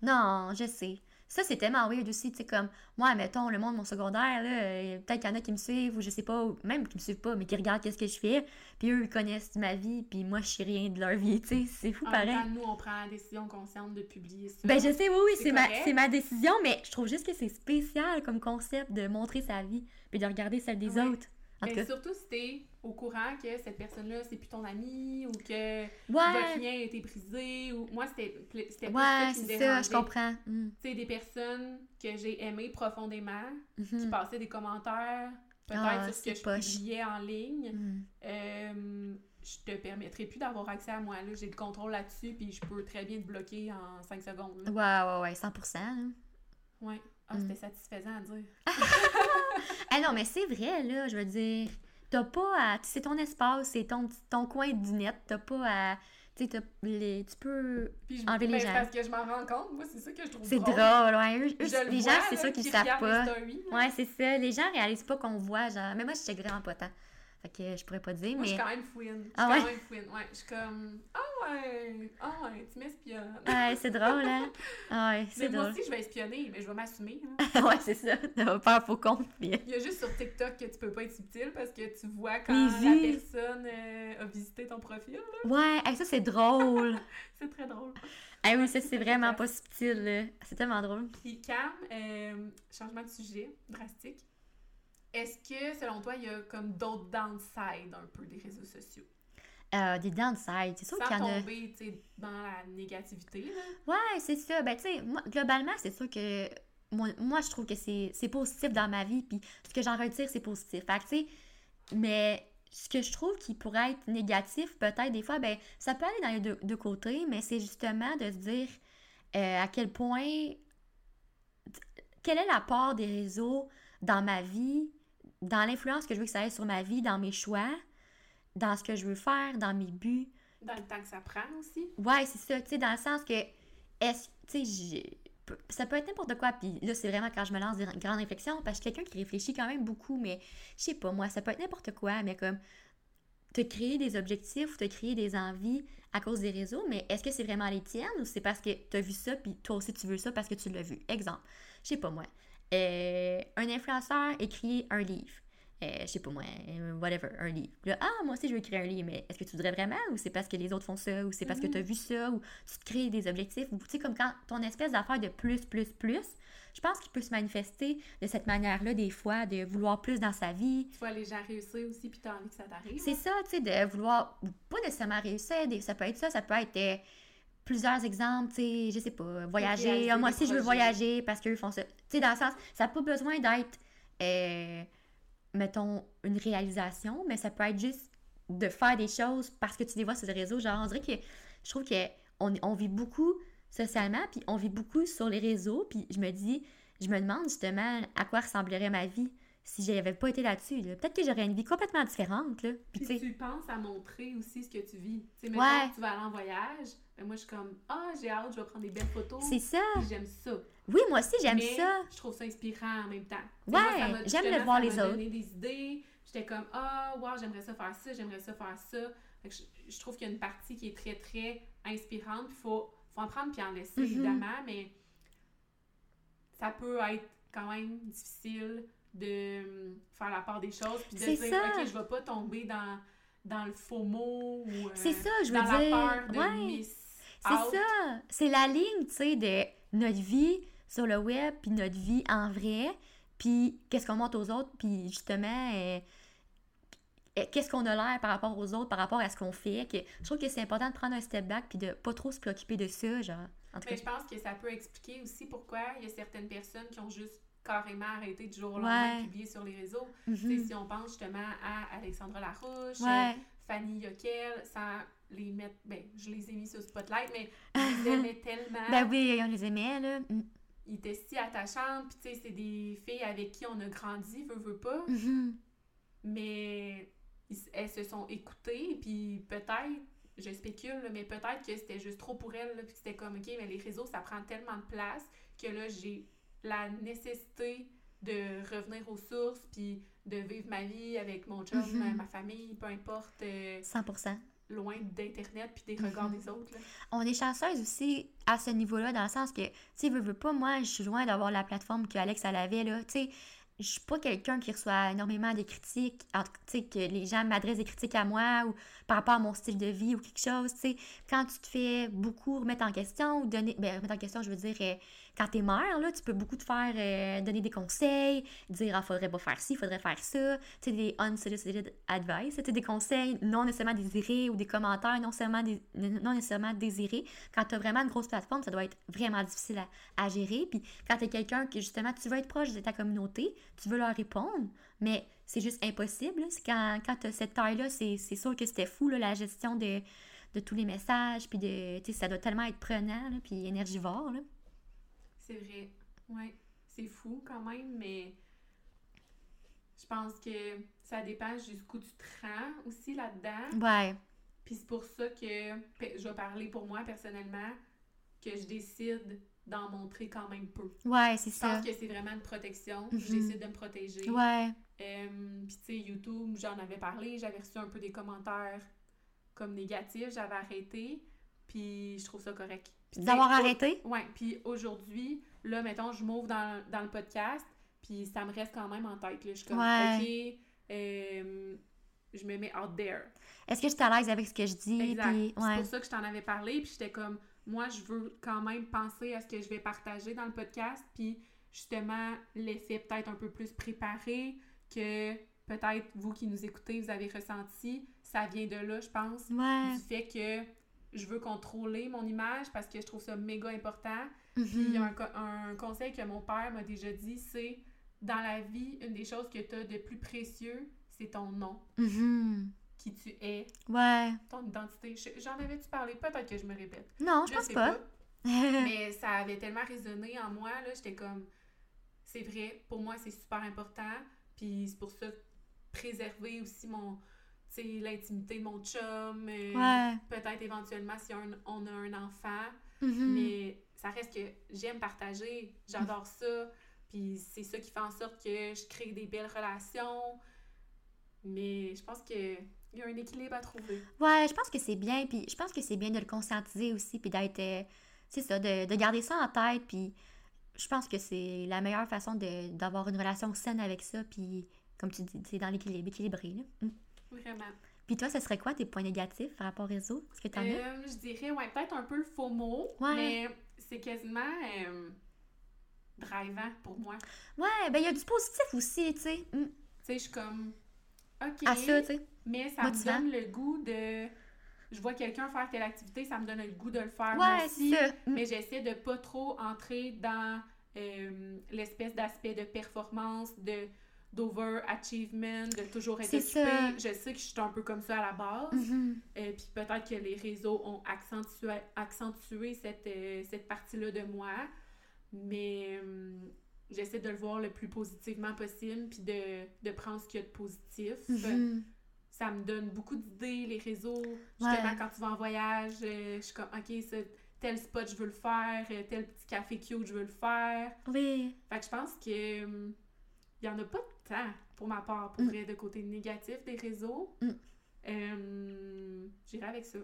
Non, je sais. Ça, c'est tellement weird aussi, tu sais, comme, moi, mettons, le monde de mon secondaire, là, euh, peut-être qu'il y en a qui me suivent, ou je sais pas, ou même qui me suivent pas, mais qui regardent qu'est-ce que je fais, puis eux, ils connaissent ma vie, puis moi, je sais rien de leur vie, tu sais, c'est fou En pareil. même temps, nous, on prend la décision consciente de publier ça. Ben, je sais, oui, oui, C'est ma, ma décision, mais je trouve juste que c'est spécial comme concept de montrer sa vie, puis de regarder celle des autres. Mais cas. surtout si t'es au courant que cette personne-là, c'est plus ton ami ou que Ouais, votre lien a été brisé. Ou... Moi, c'était pl- c'était plus ça ouais, qui me c'est ça, je comprends. Mm, Tu sais, des personnes que j'ai aimées profondément, qui mhm, passaient des commentaires, peut-être Ah, sur ce que je poche. publiais en ligne. mm. Euh, je te permettrai plus d'avoir accès à moi. là. J'ai le contrôle là-dessus, puis je peux très bien te bloquer en 5 secondes. là. Ouais, ouais, ouais, 100%. là. Ouais. Ah, Mm. c'était satisfaisant à dire. Ah non, mais c'est vrai, là, je veux dire, t'as pas à... C'est ton espace, c'est ton, ton coin du net, t'as pas à... Tu sais, t'as les- tu peux... Puis je, Enlever les gens. Parce que je m'en rends compte, moi, c'est ça que je trouve C'est drôle. ouais. Eux- eux, les vois, gens, c'est ça qu'ils qui savent pas. stories. Ouais, c'est ça. Les gens réalisent pas qu'on voit, genre... Mais moi, je check vraiment pas tant. Fait que je pourrais pas dire, Moi, je mais... suis quand même fouine. Je suis Ah quand ouais? même fouine. Ouais, je suis comme. Ah ouais! Ah ouais, tu m'espionnes. Ouais, c'est drôle, hein? Ah Ouais, moi aussi, je vais espionner, mais je vais m'assumer. hein. ouais, c'est ça. T'as pas peur faux compte, puis... Il y a juste sur TikTok que tu peux pas être subtil parce que tu vois quand la personne euh, a visité ton profil. là. Ouais, hey, ça, c'est drôle. C'est très drôle. Ah oui, ça, c'est vraiment pas subtil, là. C'est tellement drôle. Puis Cam, euh, changement de sujet drastique. Est-ce que, selon toi, il y a comme d'autres downsides un peu des réseaux sociaux? Euh, des downsides, c'est sûr qu'il y Sans en a... tomber, tu sais, dans la négativité, là. Ouais, c'est ça. Ben, tu sais, globalement, c'est sûr que moi, moi, je trouve que c'est positif dans ma vie, puis ce que j'en retire, c'est positif. Fait que, tu sais, mais ce que je trouve qui pourrait être négatif, peut-être, des fois, ben, ça peut aller dans les deux, deux côtés, mais c'est justement de se dire euh, à quel point. Quel est l'apport des réseaux dans ma vie, dans l'influence que je veux que ça ait sur ma vie, dans mes choix, dans ce que je veux faire, dans mes buts. Dans le temps que ça prend aussi. Ouais, c'est ça, tu sais, dans le sens que, est-ce, tu sais, ça peut être n'importe quoi, puis là, c'est vraiment quand je me lance des grandes réflexions, parce que je suis quelqu'un qui réfléchit quand même beaucoup, mais je sais pas, moi, ça peut être n'importe quoi, mais comme, te créer des objectifs ou te créer des envies à cause des réseaux, mais est-ce que c'est vraiment les tiennes ou c'est parce que tu as vu ça, puis toi aussi tu veux ça parce que tu l'as vu? Exemple, je sais pas moi, euh, un influenceur écrit un livre. Euh, je sais pas moi, euh, whatever, un livre. Là, ah, moi aussi je veux écrire un livre, mais est-ce que tu voudrais vraiment ou c'est parce que les autres font ça ou c'est parce que Mhm. tu as vu ça ou tu te crées des objectifs ou tu sais, comme quand ton espèce d'affaire de plus, plus, plus, je pense qu'il peut se manifester de cette manière-là des fois, de vouloir plus dans sa vie. Tu vois les gens réussir aussi, puis t'as envie que ça t'arrive. C'est ça, tu sais, de vouloir, pas nécessairement réussir, ça peut être ça, ça peut être euh, plusieurs exemples, tu sais, je sais pas, voyager, ah, moi aussi je veux voyager parce qu'eux font ça. Tu sais, dans le sens, ça n'a pas besoin d'être, euh, mettons, une réalisation, mais ça peut être juste de faire des choses parce que tu les vois sur les réseaux. Genre, on dirait que je trouve que on, vit beaucoup socialement, puis on vit beaucoup sur les réseaux, puis je me dis, je me demande justement à quoi ressemblerait ma vie si j'avais pas été là-dessus. là. Peut-être que j'aurais une vie complètement différente, là. Puis, Puis tu penses à montrer aussi ce que tu vis. Tu sais, Ouais. tu vas aller en voyage, moi je suis comme Ah, j'ai hâte, je vais prendre des belles photos. c'est ça. J'aime ça. Oui, moi aussi, j'aime ça. Je trouve ça inspirant en même temps. Ouais, j'aime le voir ça les autres. donné des idées. J'étais comme Ah, wow, j'aimerais ça faire ça, j'aimerais ça faire ça. Fait que je, je trouve qu'il y a une partie qui est très, très inspirante. Il faut, faut en prendre puis en laisser, Mhm. évidemment, mais ça peut être quand même difficile de hum, faire la part des choses puis de dire ça. OK, je vais pas tomber dans, dans le faux mot ou euh, C'est ça, je veux dans la dire. peur de ouais. C'est ça. C'est la ligne, tu sais, de notre vie sur le web, puis notre vie en vrai, puis qu'est-ce qu'on montre aux autres, puis justement, euh, euh, qu'est-ce qu'on a l'air par rapport aux autres, par rapport à ce qu'on fait. Que, je trouve que c'est important de prendre un step back, puis de pas trop se préoccuper de ça, genre. En tout Mais je pense que ça peut expliquer aussi pourquoi il y a certaines personnes qui ont juste carrément arrêté du jour au lendemain Ouais. de publier sur les réseaux. sais, Si on pense justement à Alexandra Larouche, Ouais. Fanny Yoquel, sans les mettre... Ben, je les ai mis sur Spotlight, mais je les aimais tellement. Ben oui, on les aimait, là. Mm. Ils étaient si attachantes, puis tu sais, c'est des filles avec qui on a grandi, veut, veut pas, Mhm. mais ils- elles se sont écoutées, puis peut-être, je spécule, là, mais peut-être que c'était juste trop pour elles, là, puis c'était comme, OK, mais les réseaux, ça prend tellement de place que là, j'ai la nécessité de revenir aux sources, puis de vivre ma vie avec mon chum, Mhm. ma- ma famille, peu importe, euh, 100%. loin d'Internet puis des regards Mhm. des autres. là. on est chanceuse aussi à ce niveau-là, dans le sens que, tu sais, veux, veux pas, moi, je suis loin d'avoir la plateforme que Alex elle avait, là. Tu sais, je suis pas quelqu'un qui reçoit énormément de critiques, tu sais, que les gens m'adressent des critiques à moi ou par rapport à mon style de vie ou quelque chose, tu sais. Quand tu te fais beaucoup remettre en question ou donner, ben, remettre en question, je veux dire, euh, quand t'es mère, là, tu peux beaucoup te faire euh, donner des conseils, dire, ah, faudrait pas faire ci, faudrait faire ça, tu sais, des unsolicited advice, tu des conseils non nécessairement désirés ou des commentaires non nécessairement, non nécessairement désirés. Quand t'as vraiment une grosse plateforme, ça doit être vraiment difficile à, gérer. Puis quand t'es quelqu'un que, justement, tu veux être proche de ta communauté, tu veux leur répondre, mais c'est juste impossible. Quand, quand tu as cette taille-là, c'est sûr que c'était fou, la gestion de, de, tous les messages, puis de, ça doit tellement être prenant, là, puis énergivore. C'est vrai. Ouais. C'est fou quand même, mais je pense que ça dépend jusqu'où tu te rends aussi là-dedans. Ouais. Puis c'est pour ça que je vais parler pour moi personnellement, que je décide d'en montrer quand même peu. Ouais, c'est ça. Je pense que c'est vraiment une protection. Je mhm. décide de me protéger. Ouais. Euh, puis tu sais, YouTube, j'en avais parlé, j'avais reçu un peu des commentaires comme négatifs, j'avais arrêté, puis je trouve ça correct. D'avoir arrêté? Ouais, puis aujourd'hui, là, mettons, je m'ouvre dans, dans, le podcast, puis ça me reste quand même en tête. Là. Je suis comme, OK, euh, je me mets out there. Est-ce que je suis à l'aise avec ce que je dis? Exact. C'est pour ça que je t'en avais parlé, puis j'étais comme, moi, je veux quand même penser à ce que je vais partager dans le podcast, puis justement, l'effet peut-être un peu plus préparé que peut-être vous qui nous écoutez, vous avez ressenti. Ça vient de là, je pense. Du fait que je veux contrôler mon image parce que je trouve ça méga important. Puis il y a un, un, conseil que mon père m'a déjà dit, c'est dans la vie, une des choses que tu as de plus précieux, c'est ton nom. Mm-hmm qui tu es. Ouais. Ton identité. J'en avais-tu parlé? Peut-être que je me répète. Non, je, pense pas. Mais ça avait tellement résonné en moi, là. J'étais comme, c'est vrai, pour moi, c'est super important. Puis c'est pour ça, préserver aussi mon, sais, l'intimité de mon chum. Euh, ouais. Peut-être éventuellement si on, a un enfant. Mm-hmm. Mais ça reste que j'aime partager. J'adore ça. Puis c'est ça qui fait en sorte que je crée des belles relations. Mais je pense que il y a un équilibre à trouver. Ouais, je pense que c'est bien, puis je pense que c'est bien de le conscientiser aussi, puis d'être, euh, c'est ça, de, de, garder ça en tête, puis je pense que c'est la meilleure façon d'avoir une relation saine avec ça, puis comme tu dis, c'est dans l'équilibre, équilibré, là. Mm. Vraiment. Puis toi, ce serait quoi tes points négatifs par rapport au réseau? Est-ce que euh, Je dirais, ouais, peut-être un peu le faux mot, ouais. mais c'est quasiment euh, drivant pour moi. Ouais, ben il y a du positif aussi, tu sais. Mm. Tu sais, je suis comme, OK. À ça. Mais ça me donne le goût de. Je vois quelqu'un faire telle activité, ça me donne le goût de le faire ouais, aussi. Mais j'essaie de pas trop entrer dans euh, l'espèce d'aspect de performance, de d'over-achievement, de toujours être occupé. Je sais que je suis un peu comme ça à la base. Euh, puis peut-être que les réseaux ont accentué, accentué cette, euh, cette partie-là de moi. Mais j'essaie de le voir le plus positivement possible, puis de, de prendre ce qu'il y a de positif. Mm-hmm ça me donne beaucoup d'idées, les réseaux. Justement, quand tu vas en voyage, euh, je suis comme, OK, tel spot, je veux le faire, euh, tel petit café cute, je veux le faire. Oui. Fait que je pense que il y en a pas de pour ma part, pour mm. vrai, de côté négatif des réseaux. Mm. Euh, J'irai avec ça.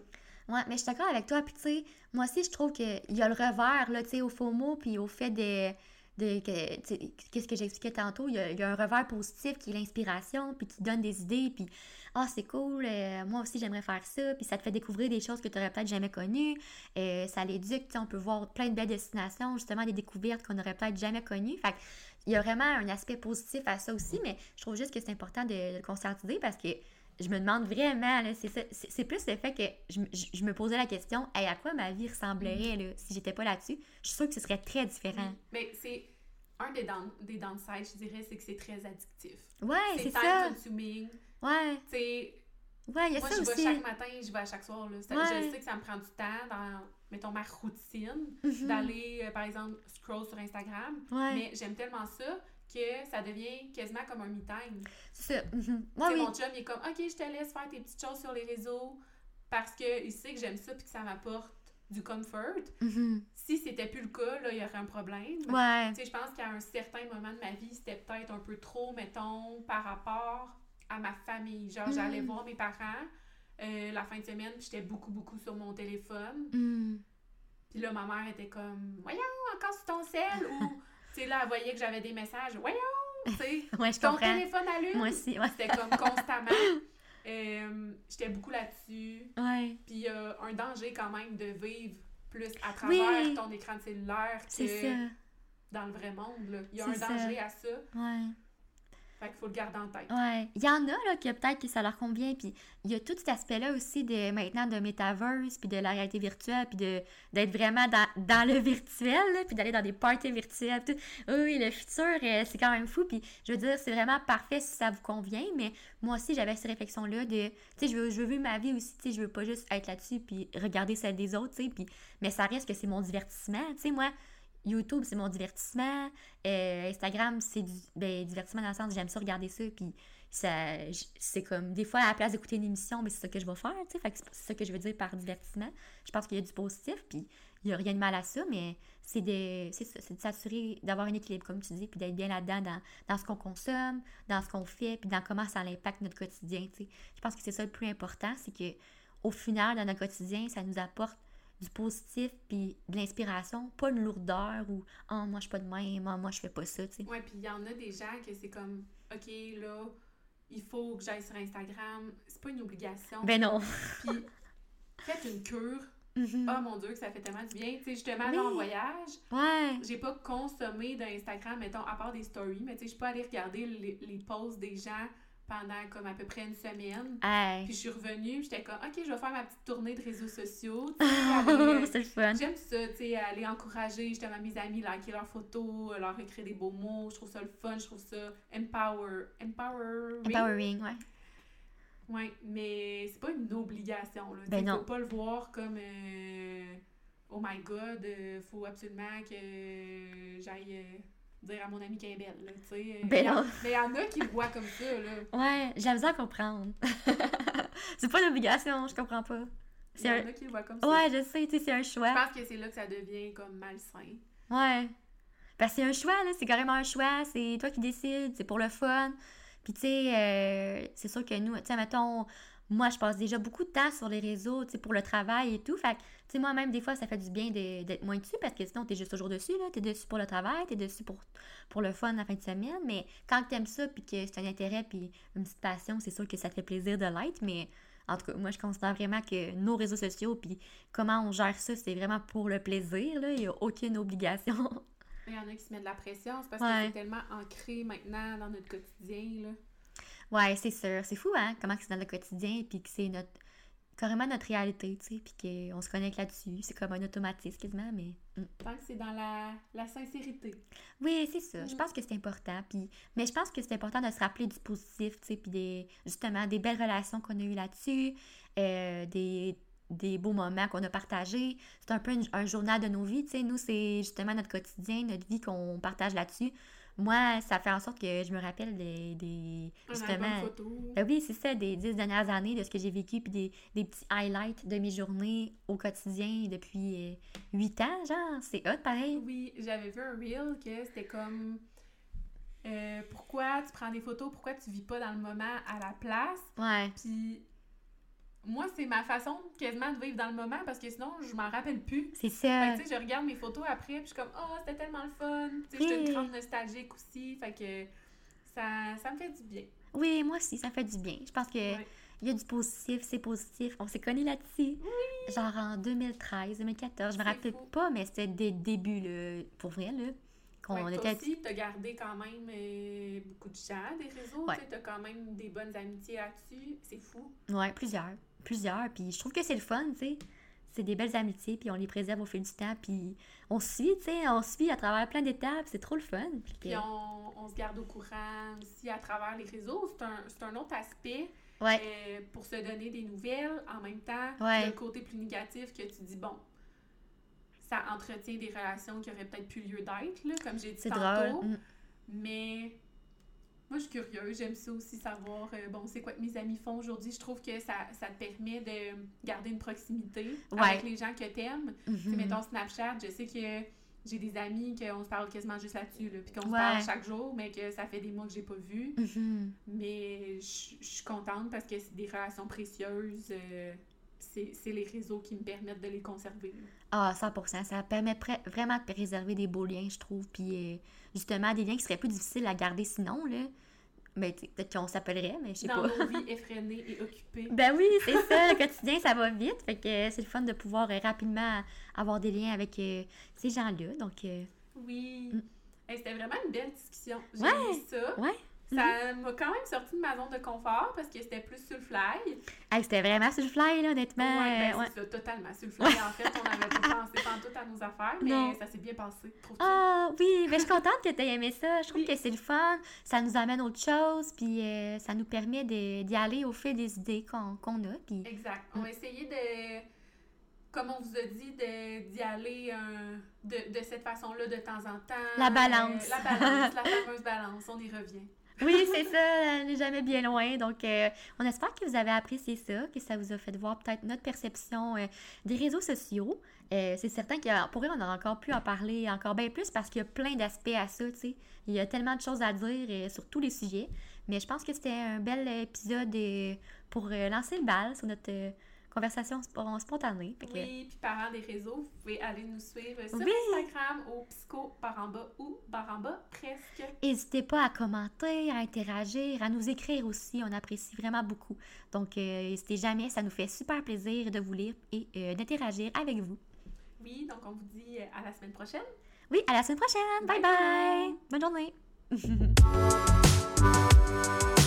Ouais, mais je suis d'accord avec toi. Puis, tu sais, moi aussi, je trouve qu'il y a le revers, là, tu sais, au faux mot, puis au fait de qu'est-ce que j'expliquais tantôt, il y, a, un revers positif qui est l'inspiration, puis qui donne des idées, puis ah, c'est cool, euh, moi aussi j'aimerais faire ça, puis ça te fait découvrir des choses que tu n'aurais peut-être jamais connues, euh, ça l'éduque, on peut voir plein de belles destinations, justement des découvertes qu'on n'aurait peut-être jamais connues. Fait il y a vraiment un aspect positif à ça aussi, mais je trouve juste que c'est important de, le conscientiser parce que je me demande vraiment, c'est plus le fait que je, me posais la question, à quoi ma vie ressemblerait là, si j'étais pas là-dessus? Je suis sûre que ce serait très différent. Mais c'est un des, des downsides, je dirais, c'est que c'est très addictif. Ouais, c'est ça. C'est consuming. Ouais. Tu ouais, il y a moi, ça je aussi. vais chaque matin, je vais à chaque soir. Là. Je sais que ça me prend du temps dans, mettons, ma routine, mhm. d'aller, euh, par exemple, scroll sur Instagram. Ouais. Mais j'aime tellement ça que ça devient quasiment comme un me-time. C'est. Mhm. oui. Mon chum, il est comme, OK, je te laisse faire tes petites choses sur les réseaux parce qu'il sait que j'aime ça puis que ça m'apporte du comfort. Mhm. Si c'était plus le cas, là, il y aurait un problème. Ouais. Tu sais, je pense qu'à un certain moment de ma vie, c'était peut-être un peu trop, mettons, par rapport à ma famille. Genre, mhm. j'allais voir mes parents euh, la fin de semaine, j'étais beaucoup, beaucoup sur mon téléphone. Mhm. Puis là, ma mère était comme, voyons, encore sur ton sel, ou, tu sais, là, elle voyait que j'avais des messages, voyons, tu sais, ouais, ton téléphone allume? Moi aussi, ouais. C'était comme constamment. Euh, j'étais beaucoup là-dessus. Ouais. Puis il y a un danger quand même de vivre plus à travers ton écran de cellulaire que dans le vrai monde. Là. Il y a un ça. danger à ça. Ouais. Fait qu'il faut le garder en tête. Ouais. Il y en a, là, que peut-être que ça leur convient. Puis il y a tout cet aspect-là aussi de maintenant de metaverse, puis de la réalité virtuelle, puis de, d'être vraiment dans, dans le virtuel, puis d'aller dans des parties virtuelles. Tout. Oui, oui, le futur, euh, c'est quand même fou. Puis je veux dire, c'est vraiment parfait si ça vous convient. Mais moi aussi, j'avais cette réflexion-là de, tu sais, je veux, je veux vivre ma vie aussi. Tu sais, je veux pas juste être là-dessus, puis regarder celle des autres, tu sais. Puis, mais ça reste que c'est mon divertissement. Tu sais, moi, YouTube, c'est mon divertissement. Euh, Instagram, c'est du ben, divertissement dans le sens j'aime ça regarder ça. Puis ça, c'est comme des fois à la place d'écouter une émission, mais c'est ça que je vais faire. tu sais. C'est ça que je veux dire par divertissement. Je pense qu'il y a du positif, puis il n'y a rien de mal à ça, mais c'est de, c'est de s'assurer d'avoir un équilibre, comme tu dis, puis d'être bien là-dedans dans, ce qu'on consomme, dans ce qu'on fait, puis dans comment ça impacte notre quotidien. Je pense que c'est ça le plus important, c'est que au final, dans notre quotidien, ça nous apporte du positif puis de l'inspiration, pas une lourdeur ou ah moi je suis pas de même, ah, moi je fais pas ça, tu sais. Ouais, puis il y en a des gens que c'est comme, OK, là, il faut que j'aille sur Instagram. C'est pas une obligation. Ben non. Puis faites une cure. Mhm. Oh mon Dieu, que ça fait tellement du bien. Tu sais, justement, Oui. là, en voyage, Ouais. j'ai pas consommé d'Instagram, mettons, à part des stories, mais tu sais, je peux aller regarder les, les posts des gens pendant comme à peu près une semaine. Hey. Puis je suis revenue, j'étais comme, OK, je vais faire ma petite tournée de réseaux sociaux. aller, euh, c'est le fun. J'aime ça, tu sais, aller encourager justement mes amis, liker leurs photos, leur écrire des beaux mots. Je trouve ça le fun, je trouve ça empower, empowering. Empowering, ouais. Ouais, mais c'est pas une obligation, là. Ben non. Faut pas le voir comme, euh, oh my god, euh, faut absolument que j'aille euh, dire à mon ami qu'elle est belle, là, tu sais. Ben Mais il y en- non. Mais il y en a qui le voient comme ça, là. Ouais, j'ai la misère à comprendre. c'est pas une obligation, je comprends pas. Il y en un... a qui le voient comme ça. Ouais, je sais, tu sais, c'est un Je choix. pense que c'est là que ça devient comme malsain. Ouais. Parce que c'est un choix, là. C'est carrément un choix. C'est toi qui décides. C'est pour le fun. Puis, tu sais, euh, c'est sûr que nous, tu sais, mettons, moi, je passe déjà beaucoup de temps sur les réseaux, tu sais, pour le travail et tout. Fait que, tu sais, moi-même, des fois, ça fait du bien d'être moins dessus parce que sinon, t'es juste toujours dessus, là. T'es dessus pour le travail, t'es dessus pour, pour le fun la fin de semaine. Mais quand t'aimes ça, puis que c'est un intérêt, puis une petite passion, c'est sûr que ça te fait plaisir de l'être. Mais en tout cas, moi, je considère vraiment que nos réseaux sociaux, puis comment on gère ça, c'est vraiment pour le plaisir, là. Il n'y a aucune obligation. Il y en a qui se mettent de la pression, c'est parce que Ouais. c'est tellement ancré maintenant dans notre quotidien, là. Ouais, c'est sûr. C'est fou, hein, comment que c'est dans le quotidien, puis que c'est notre carrément notre réalité, tu sais, puis qu'on se connecte là-dessus. C'est comme un automatisme quasiment, mais... mm. Tant que c'est dans la, la sincérité. Oui, c'est ça. Je Mm. pense que c'est important. Puis... Mais je pense que c'est important de se rappeler du positif, tu sais, puis des... justement des belles relations qu'on a eues là-dessus, euh, des des beaux moments qu'on a partagés. C'est un peu une- un journal de nos vies, tu sais. Nous, c'est justement notre quotidien, notre vie qu'on partage là-dessus. Moi, ça fait en sorte que je me rappelle des... des justement... Ben oui, c'est ça, des dix dernières années de ce que j'ai vécu, puis des, des petits highlights de mes journées au quotidien depuis euh, huit ans, genre. C'est hot, pareil. Oui, j'avais vu un reel que c'était comme euh, pourquoi tu prends des photos, pourquoi tu vis pas dans le moment à la place. Ouais. Puis moi, c'est ma façon quasiment de vivre dans le moment parce que sinon, je m'en rappelle plus. C'est Fait ça. que, tu sais, je regarde mes photos après, puis je suis comme, oh, c'était tellement le fun. Tu sais, je suis Oui. une grande nostalgique aussi. Fait que ça, ça me fait du bien. Oui, moi aussi, ça fait du bien. Je pense que il y a du positif, c'est positif. On s'est connus là-dessus. Genre en 2013, 2014, je me rappelle fou. pas, mais c'était des débuts, là, pour vrai, là. Qu'on Ouais, était... aussi, t'as gardé quand même euh, beaucoup de gens des réseaux. Ouais. T'as quand même des bonnes amitiés là-dessus. C'est fou. Ouais, plusieurs. Plusieurs. Puis je trouve que c'est le fun, tu sais. C'est des belles amitiés, puis on les préserve au fil du temps, puis on suit, tu sais, on suit à travers plein d'étapes, c'est trop le fun. Puis on, on se garde au courant aussi à travers les réseaux. C'est un, un autre aspect Ouais, euh, pour se donner des nouvelles. En même temps, Ouais. le côté plus négatif que tu dis, bon, ça entretient des relations qui auraient peut-être plus lieu d'être, comme j'ai dit tantôt. drôle. Mm. Mais moi, je suis curieuse. J'aime ça aussi savoir, euh, bon, c'est quoi que mes amis font aujourd'hui. Je trouve que ça, ça te permet de garder une proximité Ouais. avec les gens que t'aimes. Tu sais, Mhm. mettons Snapchat, je sais que j'ai des amis qu'on se parle quasiment juste là-dessus, là, puis qu'on se parle chaque jour, mais que ça fait des mois que j'ai pas vu. Mhm. Mais je je suis contente parce que c'est des relations précieuses. euh, c'est les réseaux qui me permettent de les conserver. Ah, 100%. Ça permet vraiment de préserver des beaux liens, je trouve. Puis euh, justement, des liens qui seraient plus difficiles à garder sinon, là. Ben, peut-être qu'on s'appellerait, mais je sais Dans pas. nos vies effrénées et occupées. Ben oui, c'est ça, le quotidien, ça va vite. Fait que c'est le fun de pouvoir euh, rapidement avoir des liens avec euh, ces gens-là. Donc, euh, Oui. Mm. Hey, C'était vraiment une belle discussion. J'ai Ouais. ça. Ouais. Ça m'a quand même sorti de ma zone de confort parce que c'était plus sur le fly. Hey, c'était vraiment sur le fly, là, honnêtement. ouais, ben, euh, ouais. c'est ça, totalement. Sur le fly, en fait, on n'avait pas pensé tout à nos affaires, mais Non. ça s'est bien passé. Ah oui, mais je suis contente que tu aies aimé ça. Je trouve Oui. que c'est le fun. Ça nous amène autre chose, puis euh, ça nous permet de- d'y aller au fil des idées qu'on a. Puis Exact. On va essayer de, comme on vous a dit, de- d'y aller euh, de, de cette façon-là de temps en temps. La balance. Euh, la balance, la fameuse balance. On y revient. Oui, c'est ça, n'est jamais bien loin. Donc, euh, on espère que vous avez apprécié ça, que ça vous a fait voir peut-être notre perception euh, des réseaux sociaux. Euh, c'est certain qu'on pourrait on aurait encore pu en parler encore bien plus parce qu'il y a plein d'aspects à ça, tu sais. Il y a tellement de choses à dire euh, sur tous les sujets. Mais je pense que c'était un bel épisode pour lancer le bal sur notre conversation spo- spontanée. Que- Oui, puis parents des réseaux, vous pouvez aller nous suivre sur Oui. Instagram au psycho par en bas ou par en bas presque. N'hésitez pas à commenter, à interagir, à nous écrire aussi. On apprécie vraiment beaucoup. Donc, euh, n'hésitez jamais, ça nous fait super plaisir de vous lire et euh, d'interagir avec vous. Oui, donc on vous dit euh, à la semaine prochaine. Oui, à la semaine prochaine. Bye Bye bye. bye. Bonne journée.